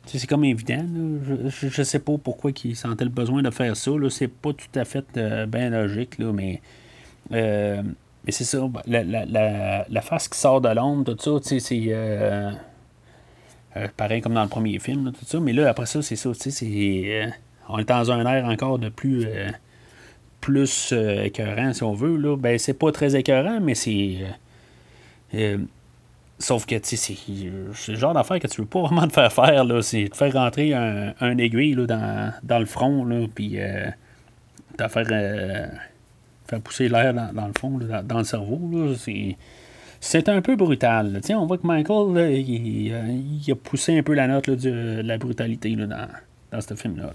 C'est comme évident. Je, je, sais pas pourquoi il sentait le besoin de faire ça. C'est pas tout à fait bien logique, là, mais. Mais c'est ça, la, la, la, face qui sort de l'ombre, tout ça, c'est. Euh, euh, pareil comme dans le premier film, tout ça. Mais là, après ça, c'est ça, tu sais, c'est. Euh, on est dans un air encore de plus. plus écœurant, si on veut. Là. Ben, c'est pas très écœurant, mais c'est. sauf que, tu c'est le genre d'affaire que tu veux pas vraiment te faire faire, là. C'est de faire rentrer un, un aiguille là, dans, dans le front, là, puis. de faire faire pousser l'air dans, le fond, dans, le cerveau. C'est un peu brutal. On voit que Michael, il, a poussé un peu la note de la brutalité dans, dans ce film-là.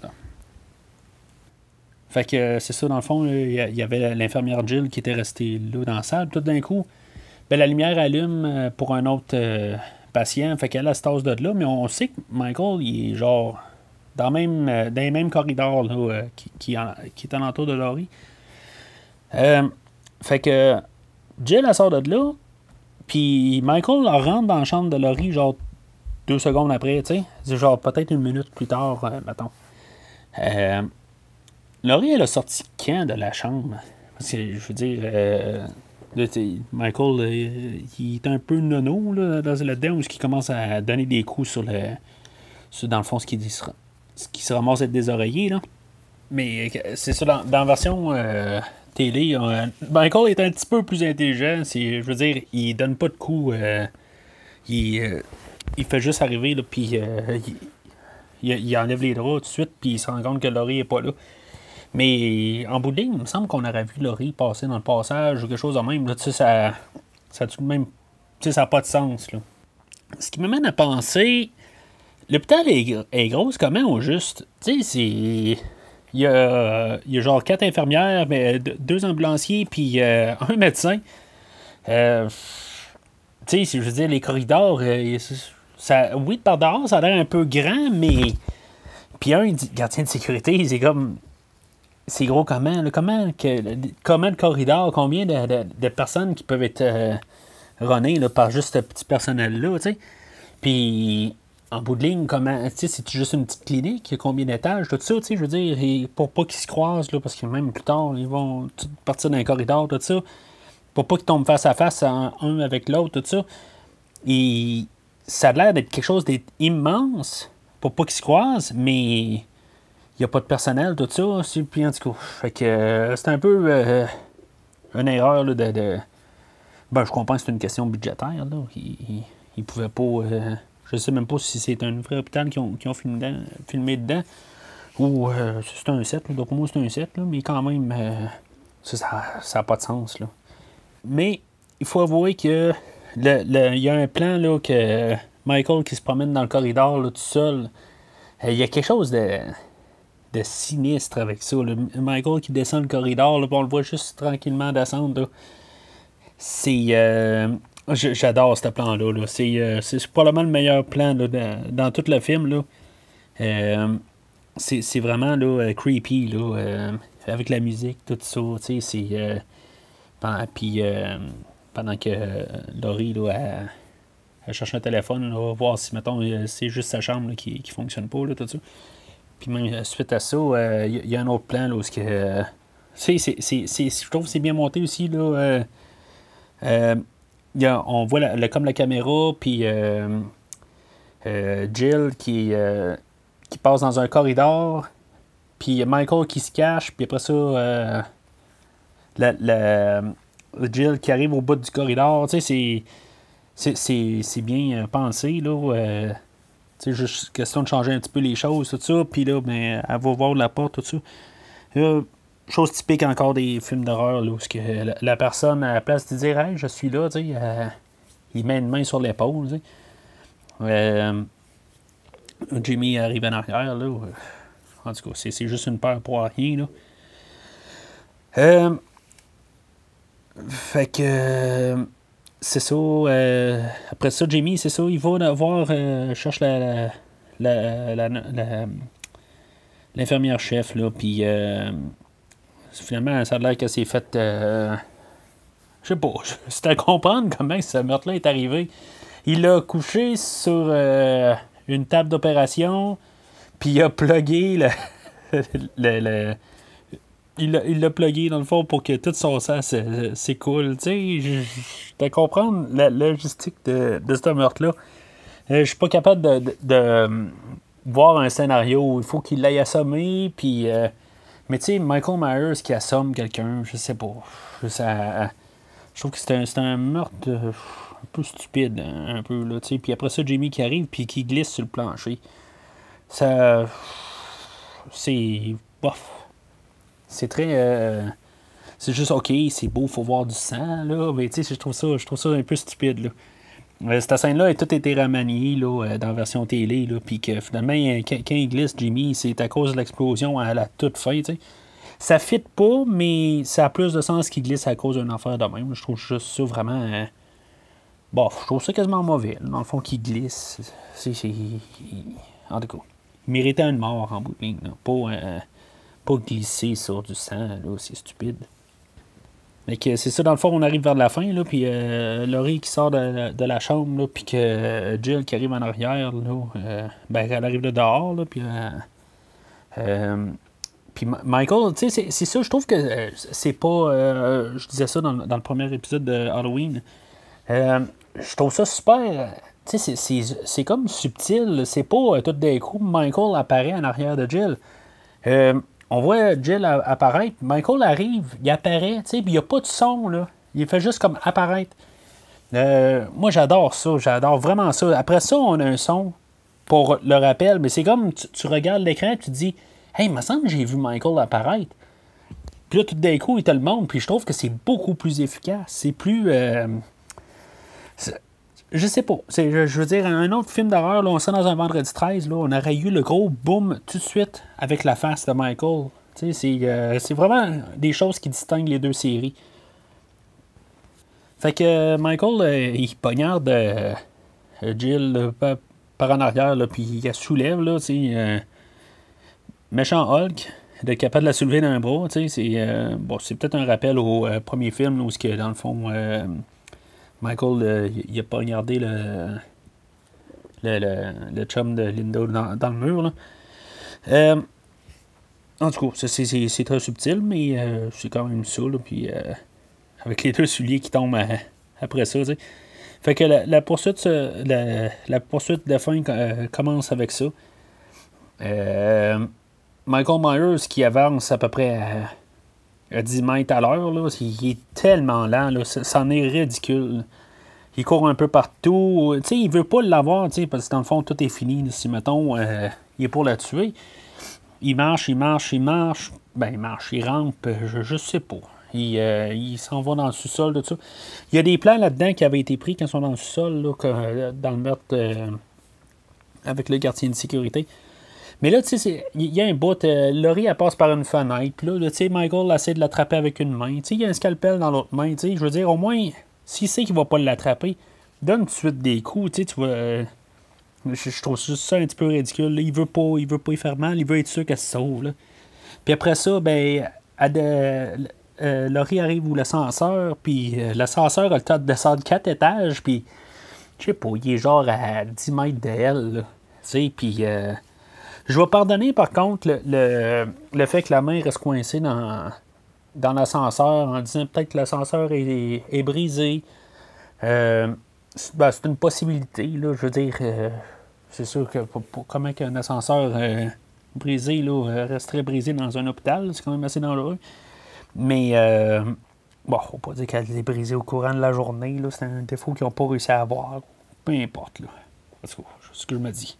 Fait que c'est ça, dans le fond, il y avait l'infirmière Jill qui était restée là dans la salle. Tout d'un coup, ben, la lumière allume euh, pour un autre euh, patient. Fait qu'elle a cette de là. Mais on sait que Michael, il est genre dans, même, euh, dans les mêmes corridors qui, est alentour de Laurie. Euh, fait que Jill, sort de là. Puis Michael rentre dans la chambre de Laurie, genre deux secondes après, tu sais. Genre peut-être une minute plus tard, euh, mettons. Euh, Laurie, elle a sorti quand de la chambre? Parce que, je veux dire, euh, Michael, il est un peu nono là, dans là-dedans, où il commence à donner des coups sur le. Dans le fond, ce qui, ce qui se ramasse des oreillers. Là. Mais c'est ça, dans, la version euh, télé, Michael est un petit peu plus intelligent. Je veux dire, il donne pas de coups. il, il fait juste arriver, puis il, enlève les draps tout de suite, puis il se rend compte que Laurie n'est pas là. Mais en bout de ligne, il me semble qu'on aurait vu Laurie passer dans le passage ou quelque chose de même. Là, ça, ça, tout de même, ça n'a pas de sens. Ce qui m'amène à penser, l'hôpital est, est grosse comment au juste? Tu sais, c'est... Il y, a, il y a genre quatre infirmières, mais deux ambulanciers, puis euh, un médecin. Euh, tu sais, je veux dire, les corridors, euh, ça, oui, par dehors, ça a l'air un peu grand, mais. Puis un gardien de sécurité, c'est comme. C'est gros comment? comment, que, comment le corridor? Combien de, personnes qui peuvent être euh, là, par juste ce petit personnel-là, tu sais? Puis en bout de ligne, comment, c'est juste une petite clinique, combien d'étages, tout ça, je veux dire, pour pas qu'ils se croisent, là, parce que même plus tard, ils vont partir d'un corridor, tout ça, pour pas qu'ils tombent face à face un avec l'autre, tout ça. Et ça a l'air d'être quelque chose d'immense pour pas qu'ils se croisent, mais il n'y a pas de personnel, tout ça. Puis en tout cas, fait que euh, c'est un peu euh, une erreur de, Ben, je comprends que c'est une question budgétaire. Là. Ils, ne pouvaient pas. Euh, je sais même pas si c'est un vrai hôpital qui ont, ont filmé, dedans. Ou c'est un set, donc pour moi c'est un set, mais quand même, ça n'a pas de sens. Là. Mais il faut avouer que il y a un plan là, que Michael qui se promène dans le corridor tout seul. Euh, il y a quelque chose de, de sinistre avec ça. Michael qui descend le corridor, là, on le voit juste tranquillement descendre. C'est. Euh, j'adore ce plan-là. Euh, c'est, probablement le meilleur plan dans, tout le film. Là. c'est, vraiment là, creepy là, avec la musique, tout ça. C'est. Puis pendant que euh, Laurie, là, elle, cherche un téléphone, on va voir si, mettons, euh, c'est juste sa chambre qui, qui fonctionne pas, là, tout ça. Puis même euh, suite à ça, il y, a un autre plan, là, où que... je trouve que c'est bien monté aussi, là. On voit la, comme la caméra, puis Jill qui, qui passe dans un corridor, puis Michael qui se cache, puis après ça, la, Jill qui arrive au bout du corridor. Tu sais, c'est bien euh, pensé, là. Euh, sais, juste question de changer un petit peu les choses, tout ça. Puis là, ben, elle va voir la porte, tout ça. Chose typique encore des films d'horreur, là, où que la, personne, à la place de dire, hey, je suis là, tu sais, euh, il met une main sur l'épaule, tu sais. Jimmy arrive en arrière, là. En tout cas, c'est juste une peur pour rien, là. Euh, fait que. c'est ça. Euh, après ça, Jamie, c'est ça. Il va voir. Euh, cherche la. L'infirmière chef, là. Puis. Euh, finalement, ça a l'air que c'est fait. je sais pas. C'est à comprendre comment ce meurtre-là est arrivé. Il a couché sur une table d'opération. Puis il a plugué le il l'a plugué dans le fond pour que tout son sang s'écoule. Tu sais, je comprendre la, logistique de, de ce meurtre-là. Euh, je suis pas capable de, de, voir un scénario où il faut qu'il l'aille assommer, puis. Euh, mais tu sais, Michael Myers qui assomme quelqu'un, je sais pas. Je trouve que c'est un, meurtre un peu stupide, un peu, là. Puis après ça, Jamie qui arrive, puis qui glisse sur le plancher. Ça. C'est. Bof c'est très. Euh, c'est juste OK, c'est beau, faut voir du sang, là. Mais tu sais, je trouve ça, je trouve ça un peu stupide, là. Euh, cette scène-là a tout été remaniée euh, dans la version télé, puis que finalement, quand, il glisse Jimmy, c'est à cause de l'explosion à la toute fin. Ça fit pas, mais ça a plus de sens qu'il glisse à cause d'un affaire de même. Je trouve juste ça vraiment. Bon, je trouve ça quasiment mauvais. Dans le fond, qu'il glisse. C'est. En tout cas, il méritait une mort en bout de ligne. Pas pas glisser sur du sang, c'est stupide. Mais c'est ça, dans le fond, on arrive vers la fin, là, puis euh, Laurie qui sort de, la chambre, là, puis que euh, Jill qui arrive en arrière, là, euh, ben, elle arrive de dehors, là, puis, euh, puis Michael, tu sais, c'est ça, je trouve que c'est pas. je disais ça dans, le premier épisode de Halloween. je trouve ça super. Tu sais, c'est comme subtil. C'est pas tout d'un coup, Michael apparaît en arrière de Jill. On voit Jill apparaître. Michael arrive, il apparaît, tu sais, puis il n'y a pas de son, là. Il fait juste comme apparaître. Euh, moi, j'adore ça. J'adore vraiment ça. Après ça, on a un son pour le rappel, mais c'est comme tu, regardes l'écran et tu te dis Hey, il me semble que j'ai vu Michael apparaître. Puis là, tout d'un coup, il te le montre, puis je trouve que c'est beaucoup plus efficace. C'est plus. Euh, je sais pas. Je, veux dire, un autre film d'horreur, on serait dans un vendredi 13, là, on aurait eu le gros boom tout de suite avec la face de Michael. Euh, c'est vraiment des choses qui distinguent les deux séries. Fait que euh, Michael, euh, il poignarde Jill par en arrière, puis il la soulève, là, méchant Hulk, d'être capable de la soulever d'un bras, c'est bon, c'est peut-être un rappel au premier film où, que, dans le fond, Michael, il a poignardé le, le, le, chum de Linda dans, le mur, là. en tout cas, c'est très subtil, mais c'est quand même ça, puis avec les deux souliers qui tombent après ça. Fait que la, poursuite, la, poursuite de fin euh, commence avec ça. Euh, Michael Myers qui avance à peu près à, 10 mètres à l'heure, il est tellement lent, là, c'en est ridicule. Il court un peu partout. sais il veut pas l'avoir, parce que dans le fond, tout est fini. Si, mettons, euh, il est pour la tuer. Il marche, il marche, il marche. Ben, il marche, il rampe, je, je sais pas. Euh, il, s'en va dans le sous-sol, tout ça. Il y a des plans là-dedans qui avaient été pris quand ils sont dans le sous-sol, euh, dans le meurtre avec le gardien de sécurité. Mais là, tu sais, il y a un bout. Laurie, elle passe par une fenêtre. Puis là, tu sais, Michael essaie de l'attraper avec une main. Tu sais, il y a un scalpel dans l'autre main. Tu sais, je veux dire, au moins, s'il sait qu'il va pas l'attraper, donne tout de suite des coups. Tu sais, tu vas. je, trouve ça un petit peu ridicule. Il veut pas, il veut pas y faire mal. Il veut être sûr qu'elle se sauve. Puis après ça, ben, elle, euh, Laurie arrive où l'ascenseur, puis euh, l'ascenseur a le temps de descendre quatre étages, puis je sais pas, il est genre à 10 mètres d'elle, tu sais, puis euh, je vais pardonner par contre le, le, fait que la main reste coincée dans, dans l'ascenseur en disant peut-être que l'ascenseur est, est, brisé. Ben, c'est une possibilité, là, je veux dire, c'est sûr que pour, comment qu'un ascenseur brisé là, resterait brisé dans un hôpital, c'est quand même assez dangereux. Mais, euh, bon, faut pas dire qu'elle est brisée au courant de la journée. C'est un défaut qu'ils n'ont pas réussi à avoir. Peu importe, là. C'est ce que je me dis.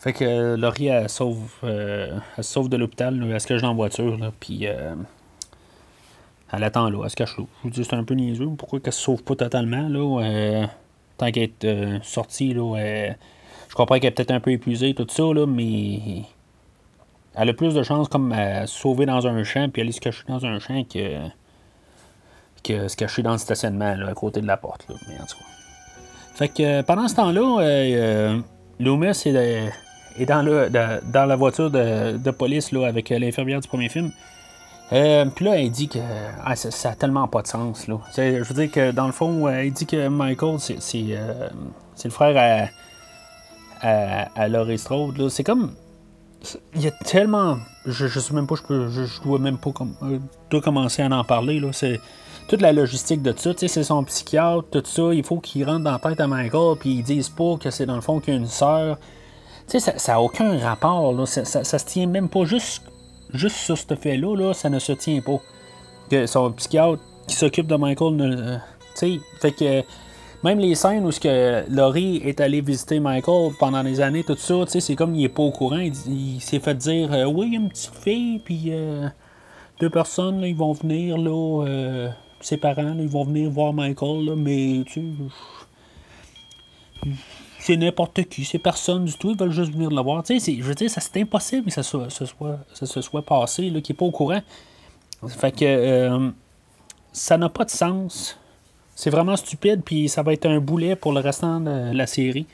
Fait que Laurie, elle sauve, euh, sauve de l'hôpital. Elle se cache dans la voiture. Là, puis euh, elle attend là. Elle se cache là. Je vous dis, c'est un peu niaiseux. Pourquoi qu'elle se sauve pas totalement? Là, euh, tant qu'elle est euh, sortie, là, je comprends qu'elle est peut-être un peu épuisée, tout ça, là, mais elle a plus de chances comme à se sauver dans un champ puis aller se cacher dans un champ que, que se cacher dans le stationnement là, à côté de la porte. Là. Mais en tout cas. Fait que euh, pendant ce temps-là, euh, euh Loomis est, est dans, le, dans la voiture de, police là, avec l'infirmière du premier film. Euh, puis là, elle dit que ah, ça, ça, a tellement pas de sens. Là. Je veux dire que dans le fond, elle dit que Michael, c'est, c'est, le frère à, à, Laurie Strode. C'est comme il y a tellement. Je, je sais même pas, je, peux, je, dois même pas euh, commencer à en parler. C'est toute la logistique de ça. C'est son psychiatre, tout ça. Il faut qu'il rentre dans la tête à Michael, puis ils disent pas que c'est dans le fond qu'il y a une sœur. Tu sais, ça n'a aucun rapport. Là. Ça, ça, se tient même pas juste, juste sur ce fait-là. Là, ça ne se tient pas. Que son psychiatre qui s'occupe de Michael. Euh, tu sais, fait que même les scènes où ce que Laurie est allé visiter Michael pendant des années, tout ça, c'est comme il est pas au courant. Il, s'est fait dire euh, Oui, il y a une petite fille, puis euh, deux personnes, ils vont venir, là, euh, ses parents, ils vont venir voir Michael, mais tu c'est n'importe qui, c'est personne du tout, ils veulent juste venir le voir. je veux dire, c'est impossible que ça, soit, soit, ça se soit passé, qu'il n'est pas au courant. Fait que ça n'a pas de sens c'est vraiment stupide, puis ça va être un boulet pour le restant de la série.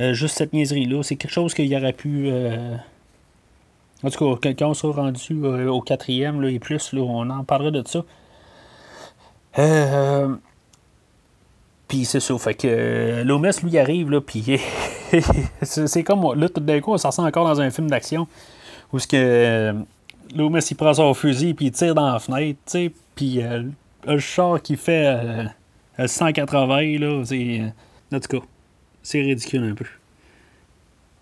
Euh, juste cette niaiserie-là. C'est quelque chose qu'il aurait pu. Euh, en tout cas, quand on sera rendu euh, au quatrième là, et plus, là, on en parlera de ça. Puis c'est ça, fait que Lomes lui arrive, là, puis c'est comme, là, tout d'un coup, on s'en sent encore dans un film d'action, où ce que Loomis, il prend son fusil, puis il tire dans la fenêtre, tu sais. Puis euh, le char qui fait 180, là, c'est. En tout cas, c'est ridicule un peu.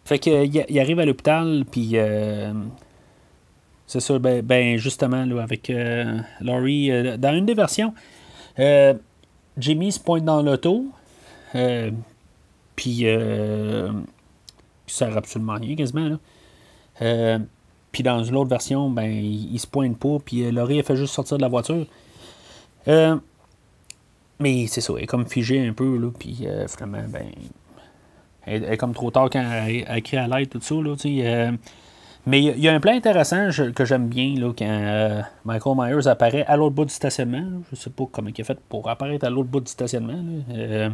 Fait que, il arrive à l'hôpital, puis. c'est ça, ben, ben, justement, là, avec Laurie, dans une des versions, Jimmy se pointe dans l'auto, puis. qui sert absolument rien, quasiment, là. Puis dans une autre version, ben, il, se pointe pas, puis euh, Laurie, elle fait juste sortir de la voiture. Euh, mais c'est ça, elle est comme figée un peu, là, puis euh, finalement, ben, elle, est comme trop tard quand elle, écrit à l'aide, tout ça, là. Mais il y, a un plan intéressant que j'aime bien, là, quand Michael Myers apparaît à l'autre bout du stationnement. Je sais pas comment il a fait pour apparaître à l'autre bout du stationnement, là.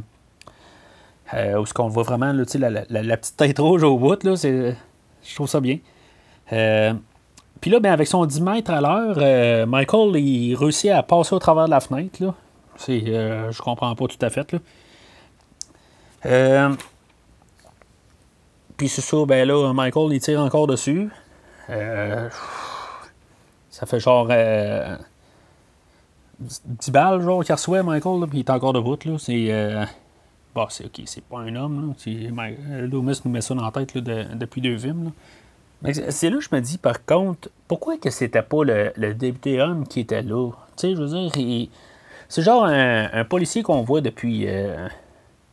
où est-ce qu'on voit vraiment là, la, la, la, petite tête rouge au bout, là, je trouve ça bien. Euh, puis là, ben, avec son 10 mètres à l'heure, euh, Michael, il réussit à passer au travers de la fenêtre. Là. C'est, euh, je comprends pas tout à fait. Là. Puis c'est ça, ben là, Michael, il tire encore dessus. ça fait genre 10 balles, genre, qu'il reçoit, Michael, puis il est encore debout. Là. C'est. Bon, c'est ok, c'est pas un homme. Là. Loomis nous met ça dans la tête depuis deux films. Là. C'est là que je me dis, par contre, pourquoi que c'était pas le, le député homme qui était là? Tu sais, je veux dire, c'est genre un, policier qu'on voit depuis euh,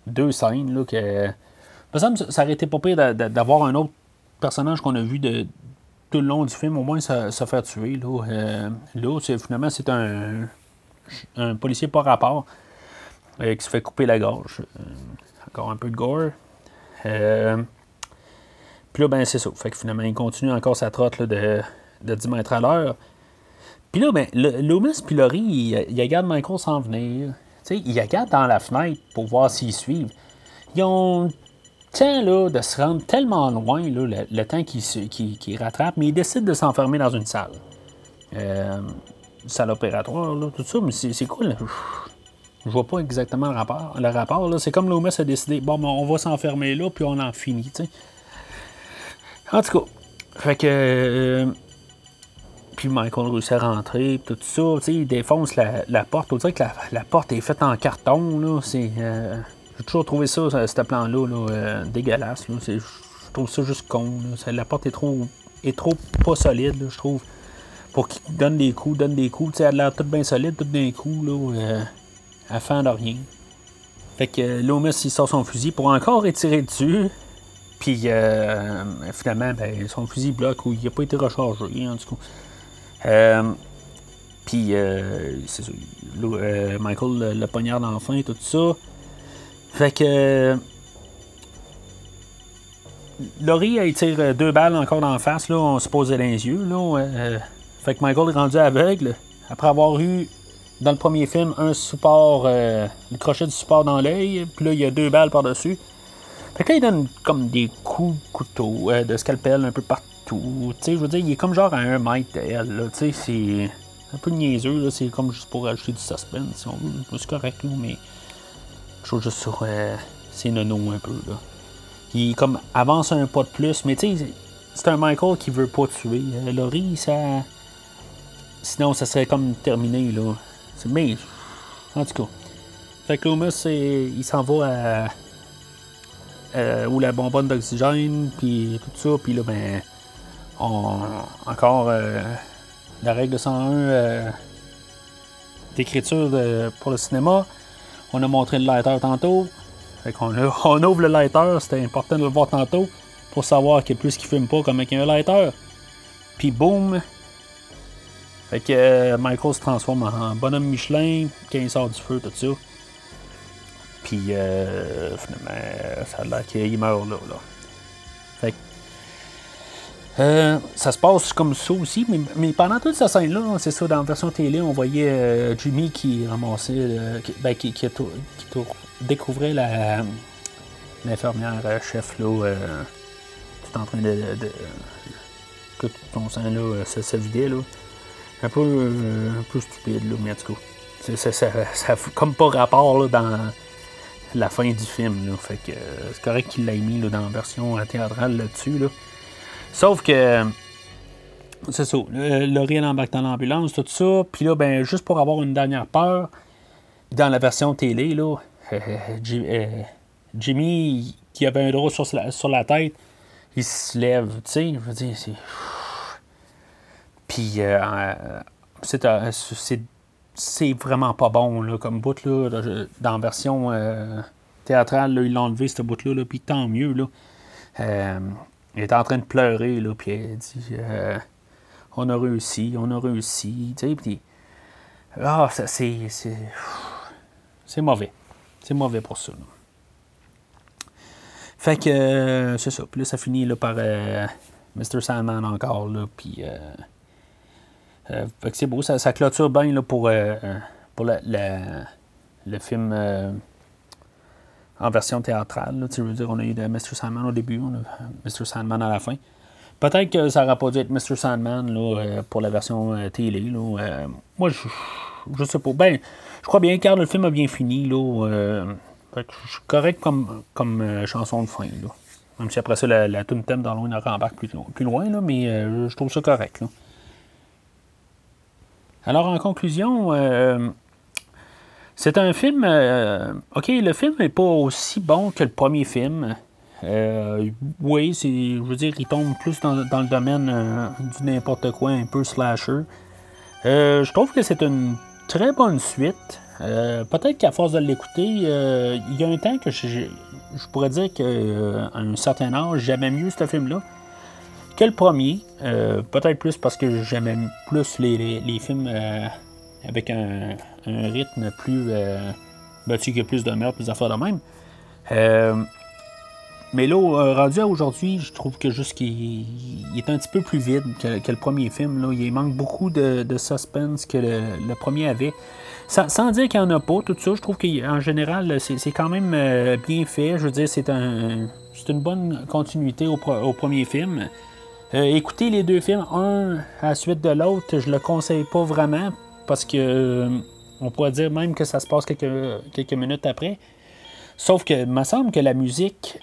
deux scènes, là, que... ça aurait été pas pire d'avoir un autre personnage qu'on a vu tout le long du film, au moins ça, ça fait tuer, là. Euh, là, finalement, c'est un, policier par rapport euh, qui se fait couper la gorge. encore un peu de gore. Puis là, ben, c'est ça. Fait que finalement, il continue encore sa trotte de, de 10 mètres à l'heure. Puis là, ben, Loomis puis Laurie, il, il regarde Michael s'en venir. sais, il regarde dans la fenêtre pour voir s'ils suivent. Ils ont là, de se rendre tellement loin, là, le, temps qu'ils qui, rattrapent, mais ils décident de s'enfermer dans une salle. Euh, salle opératoire, là, tout ça, mais c'est cool. Je vois pas exactement le rapport. Le rapport c'est comme Loomis a décidé, bon, ben, on va s'enfermer là, puis on en finit. sais. En tout cas, fait que. Euh, puis Michael réussit à rentrer, tout ça. Il défonce la, porte. On dirait que la, porte est faite en carton. Là. C'est, euh, j'ai toujours trouvé ça, ce plan-là, là, euh, dégueulasse. Je trouve ça juste con. La porte est trop, pas solide, je trouve. Pour qu'il donne des coups, donne des coups. Tu sais, elle a l'air toute bien solide, tout d'un coup, là, euh, à fin de rien. Fait que Loomis, il sort son fusil pour encore étirer dessus. Puis euh, finalement, ben, son fusil bloque ou il n'a pas été rechargé. Euh, puis euh, c'est ça. Michael le, poignarde enfin et tout ça. Fait que. Laurie, il tire deux balles encore la face, là, on se pose les yeux. Là, fait que Michael est rendu aveugle. Après avoir eu, dans le premier film, un support, le crochet du support dans l'œil, puis là, il y a deux balles par-dessus. Fait que là, il donne comme des coups de couteau, euh, de scalpel un peu partout. Tu sais, je veux dire, il est comme genre à un mètre d'elle, là. Tu sais, c'est un peu niaiseux, là. C'est comme juste pour ajouter du suspense, si on veut. C'est correct, mais trouve juste sur euh, c'est nono un peu, là. Il comme avance un pas de plus, mais tu sais, c'est un Michael qui veut pas tuer. Euh, Laurie, ça. Sinon, ça serait comme terminé, là. Mais, en tout cas. Fait que Loomis, il s'en va à euh, ou la bonbonne d'oxygène, puis tout ça, puis là, ben, encore euh, la règle 101 euh, d'écriture pour le cinéma. On a montré le lighter tantôt. Fait qu'on on ouvre le lighter, c'était important de le voir tantôt pour savoir qu'il a plus qui filme pas comme avec un lighter. Puis boum! Fait que Michael se transforme en bonhomme Michelin quand il sort du feu, tout ça. Puis euh, finalement, ça a l'air qu'il meurt là. là. Euh, ça se passe comme ça aussi, mais, pendant toute cette scène-là, c'est ça, dans la version télé, on voyait euh, Jimmy qui ramassait, euh, qui, découvrait l'infirmière chef là, tout en train de, de que ton sang là, ça se vidait là. Un peu, stupide là, mais en tout ça, ça, comme pas rapport là, dans la fin du film. Là. Fait que euh, c'est correct qu'il l'ait mis là, dans la version théâtrale là-dessus. Là. Sauf que c'est ça. Laurie embarque dans l'ambulance, tout ça. Puis là, ben, juste pour avoir une dernière peur, dans la version télé, là, Jimmy, qui avait un drôle sur, sur la tête, il se lève, tu sais, je veux dire, c'est. Puis, euh, c'est, c'est, vraiment pas bon, là, comme bout, là, dans la version euh, théâtrale, là, ils l'ont enlevé, ce bout-là, là, puis tant mieux, là. Euh, il est en train de pleurer, là, puis il dit On a réussi, on a réussi, tu sais, puis. Ah, c'est. C'est mauvais. C'est mauvais pour ça. Fait que euh, c'est ça. Puis là, ça finit là, par euh, Mr. Sandman encore. Là, puis, euh, fait que c'est beau. Ça, ça clôture bien là, pour, pour le film en version théâtrale. tu veux dire, on a eu de Mr. Sandman au début, on a Mr. Sandman à la fin. Peut-être que ça n'aurait pas dû être Mr. Sandman là, pour la version télé. Là. moi, je, je sais pas. Ben, je crois bien, car le film a bien fini. Là, je suis correct comme, euh, chanson de fin. Là. Même si après ça, la, la tune thème dans l'eau rembarque plus, plus loin, là, mais euh, je trouve ça correct. Alors, en conclusion, euh, c'est un film. ok, le film n'est pas aussi bon que le premier film. oui, c'est, je veux dire, il tombe plus dans, le domaine du n'importe quoi, un peu slasher. je trouve que c'est une très bonne suite. Euh, peut-être qu'à force de l'écouter, euh, il y a un temps que je, pourrais dire qu'à euh, un certain âge, j'aimais mieux ce film-là que le premier. peut-être plus parce que j'aimais plus les, films avec un, rythme plus battu que plus de meurtres, plus d'affaires de même. mais là, rendu à aujourd'hui, je trouve que juste qu'il est un petit peu plus vide que, le premier film. Là. Il manque beaucoup de, suspense que le premier avait. Sans, dire qu'il n'y en a pas, tout ça, je trouve qu'en général, c'est quand même euh, bien fait. Je veux dire, c'est un, une bonne continuité au, premier film. Euh, écouter les deux films, un à la suite de l'autre, je le conseille pas vraiment parce que euh, on pourrait dire même que ça se passe quelques, quelques minutes après. Sauf que il me semble que la musique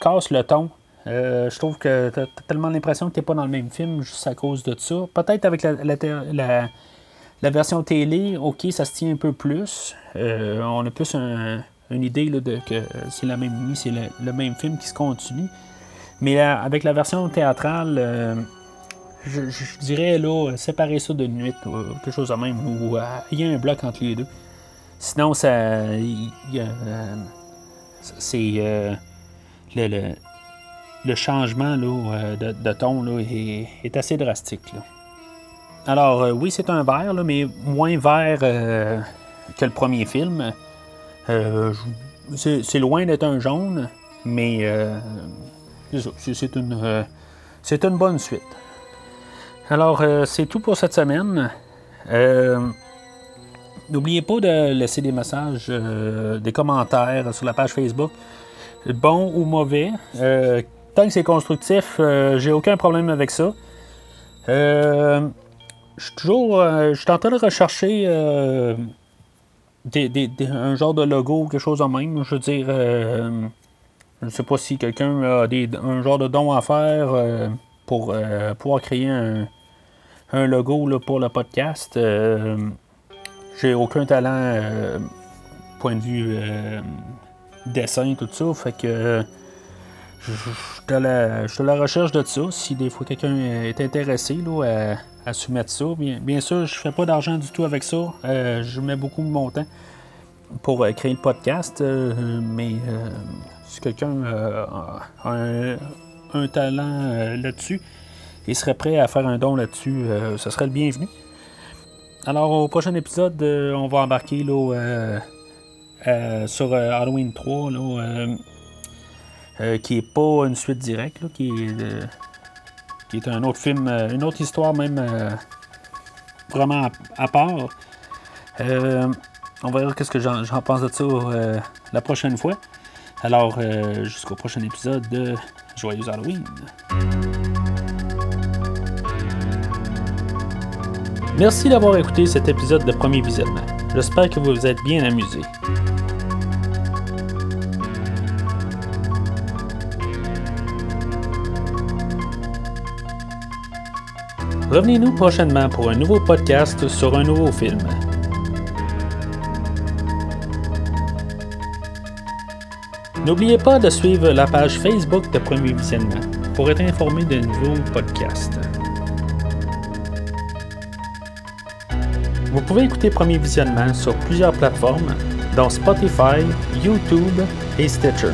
casse le ton. je trouve que tu as, tellement l'impression que tu n'es pas dans le même film juste à cause de ça. Peut-être avec la, la, version télé, ok, ça se tient un peu plus. Euh, on a plus une idée de que c'est la même c'est le, même film qui se continue. Mais euh, avec la version théâtrale, euh, je, dirais là, séparer ça de nuit, ou quelque chose de même, ou il y a un bloc entre les deux. Sinon, ça. c'est. Le, le, changement là, de, ton là, est, assez drastique. Alors, euh, oui, c'est un vert, mais moins vert euh, que le premier film. Euh, c'est loin d'être un jaune, mais c'est une bonne suite. Alors, c'est tout pour cette semaine. N'oubliez pas de laisser des messages, des commentaires sur la page Facebook, bon ou mauvais. tant que c'est constructif, j'ai aucun problème avec ça je suis toujours. Euh, je suis en train de rechercher euh, un genre de logo ou quelque chose de même. Je veux dire. Euh, je ne sais pas si quelqu'un a un genre de don à faire pour pouvoir créer un, logo pour le podcast. J'ai aucun talent point de vue dessin tout ça. Fait que je suis à, la recherche de ça. Si des fois quelqu'un est intéressé là, à, soumettre ça, bien, bien sûr, je fais pas d'argent du tout avec ça. Euh, je mets beaucoup de mon temps pour euh, créer le podcast. Euh, mais si quelqu'un a un, talent là-dessus et serait prêt à faire un don là-dessus, ce serait le bienvenu. Alors, au prochain épisode, on va embarquer là, sur Halloween 3. Là, euh, qui est pas une suite directe, qui, est, euh, qui est un autre film, euh, une autre histoire même vraiment à, part. on va voir qu'est-ce que j'en pense de ça la prochaine fois. Alors, jusqu'au prochain épisode de Joyeux Halloween. Merci d'avoir écouté cet épisode de premier visionnement. J'espère que vous vous êtes bien amusé. Revenez-nous prochainement pour un nouveau podcast sur un nouveau film. N'oubliez pas de suivre la page Facebook de Premier Visionnement pour être informé de nouveaux podcasts. Vous pouvez écouter Premier Visionnement sur plusieurs plateformes, dont Spotify, YouTube et Stitcher.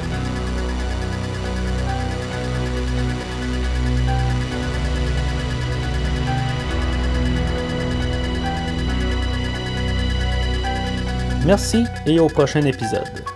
Merci et au prochain épisode.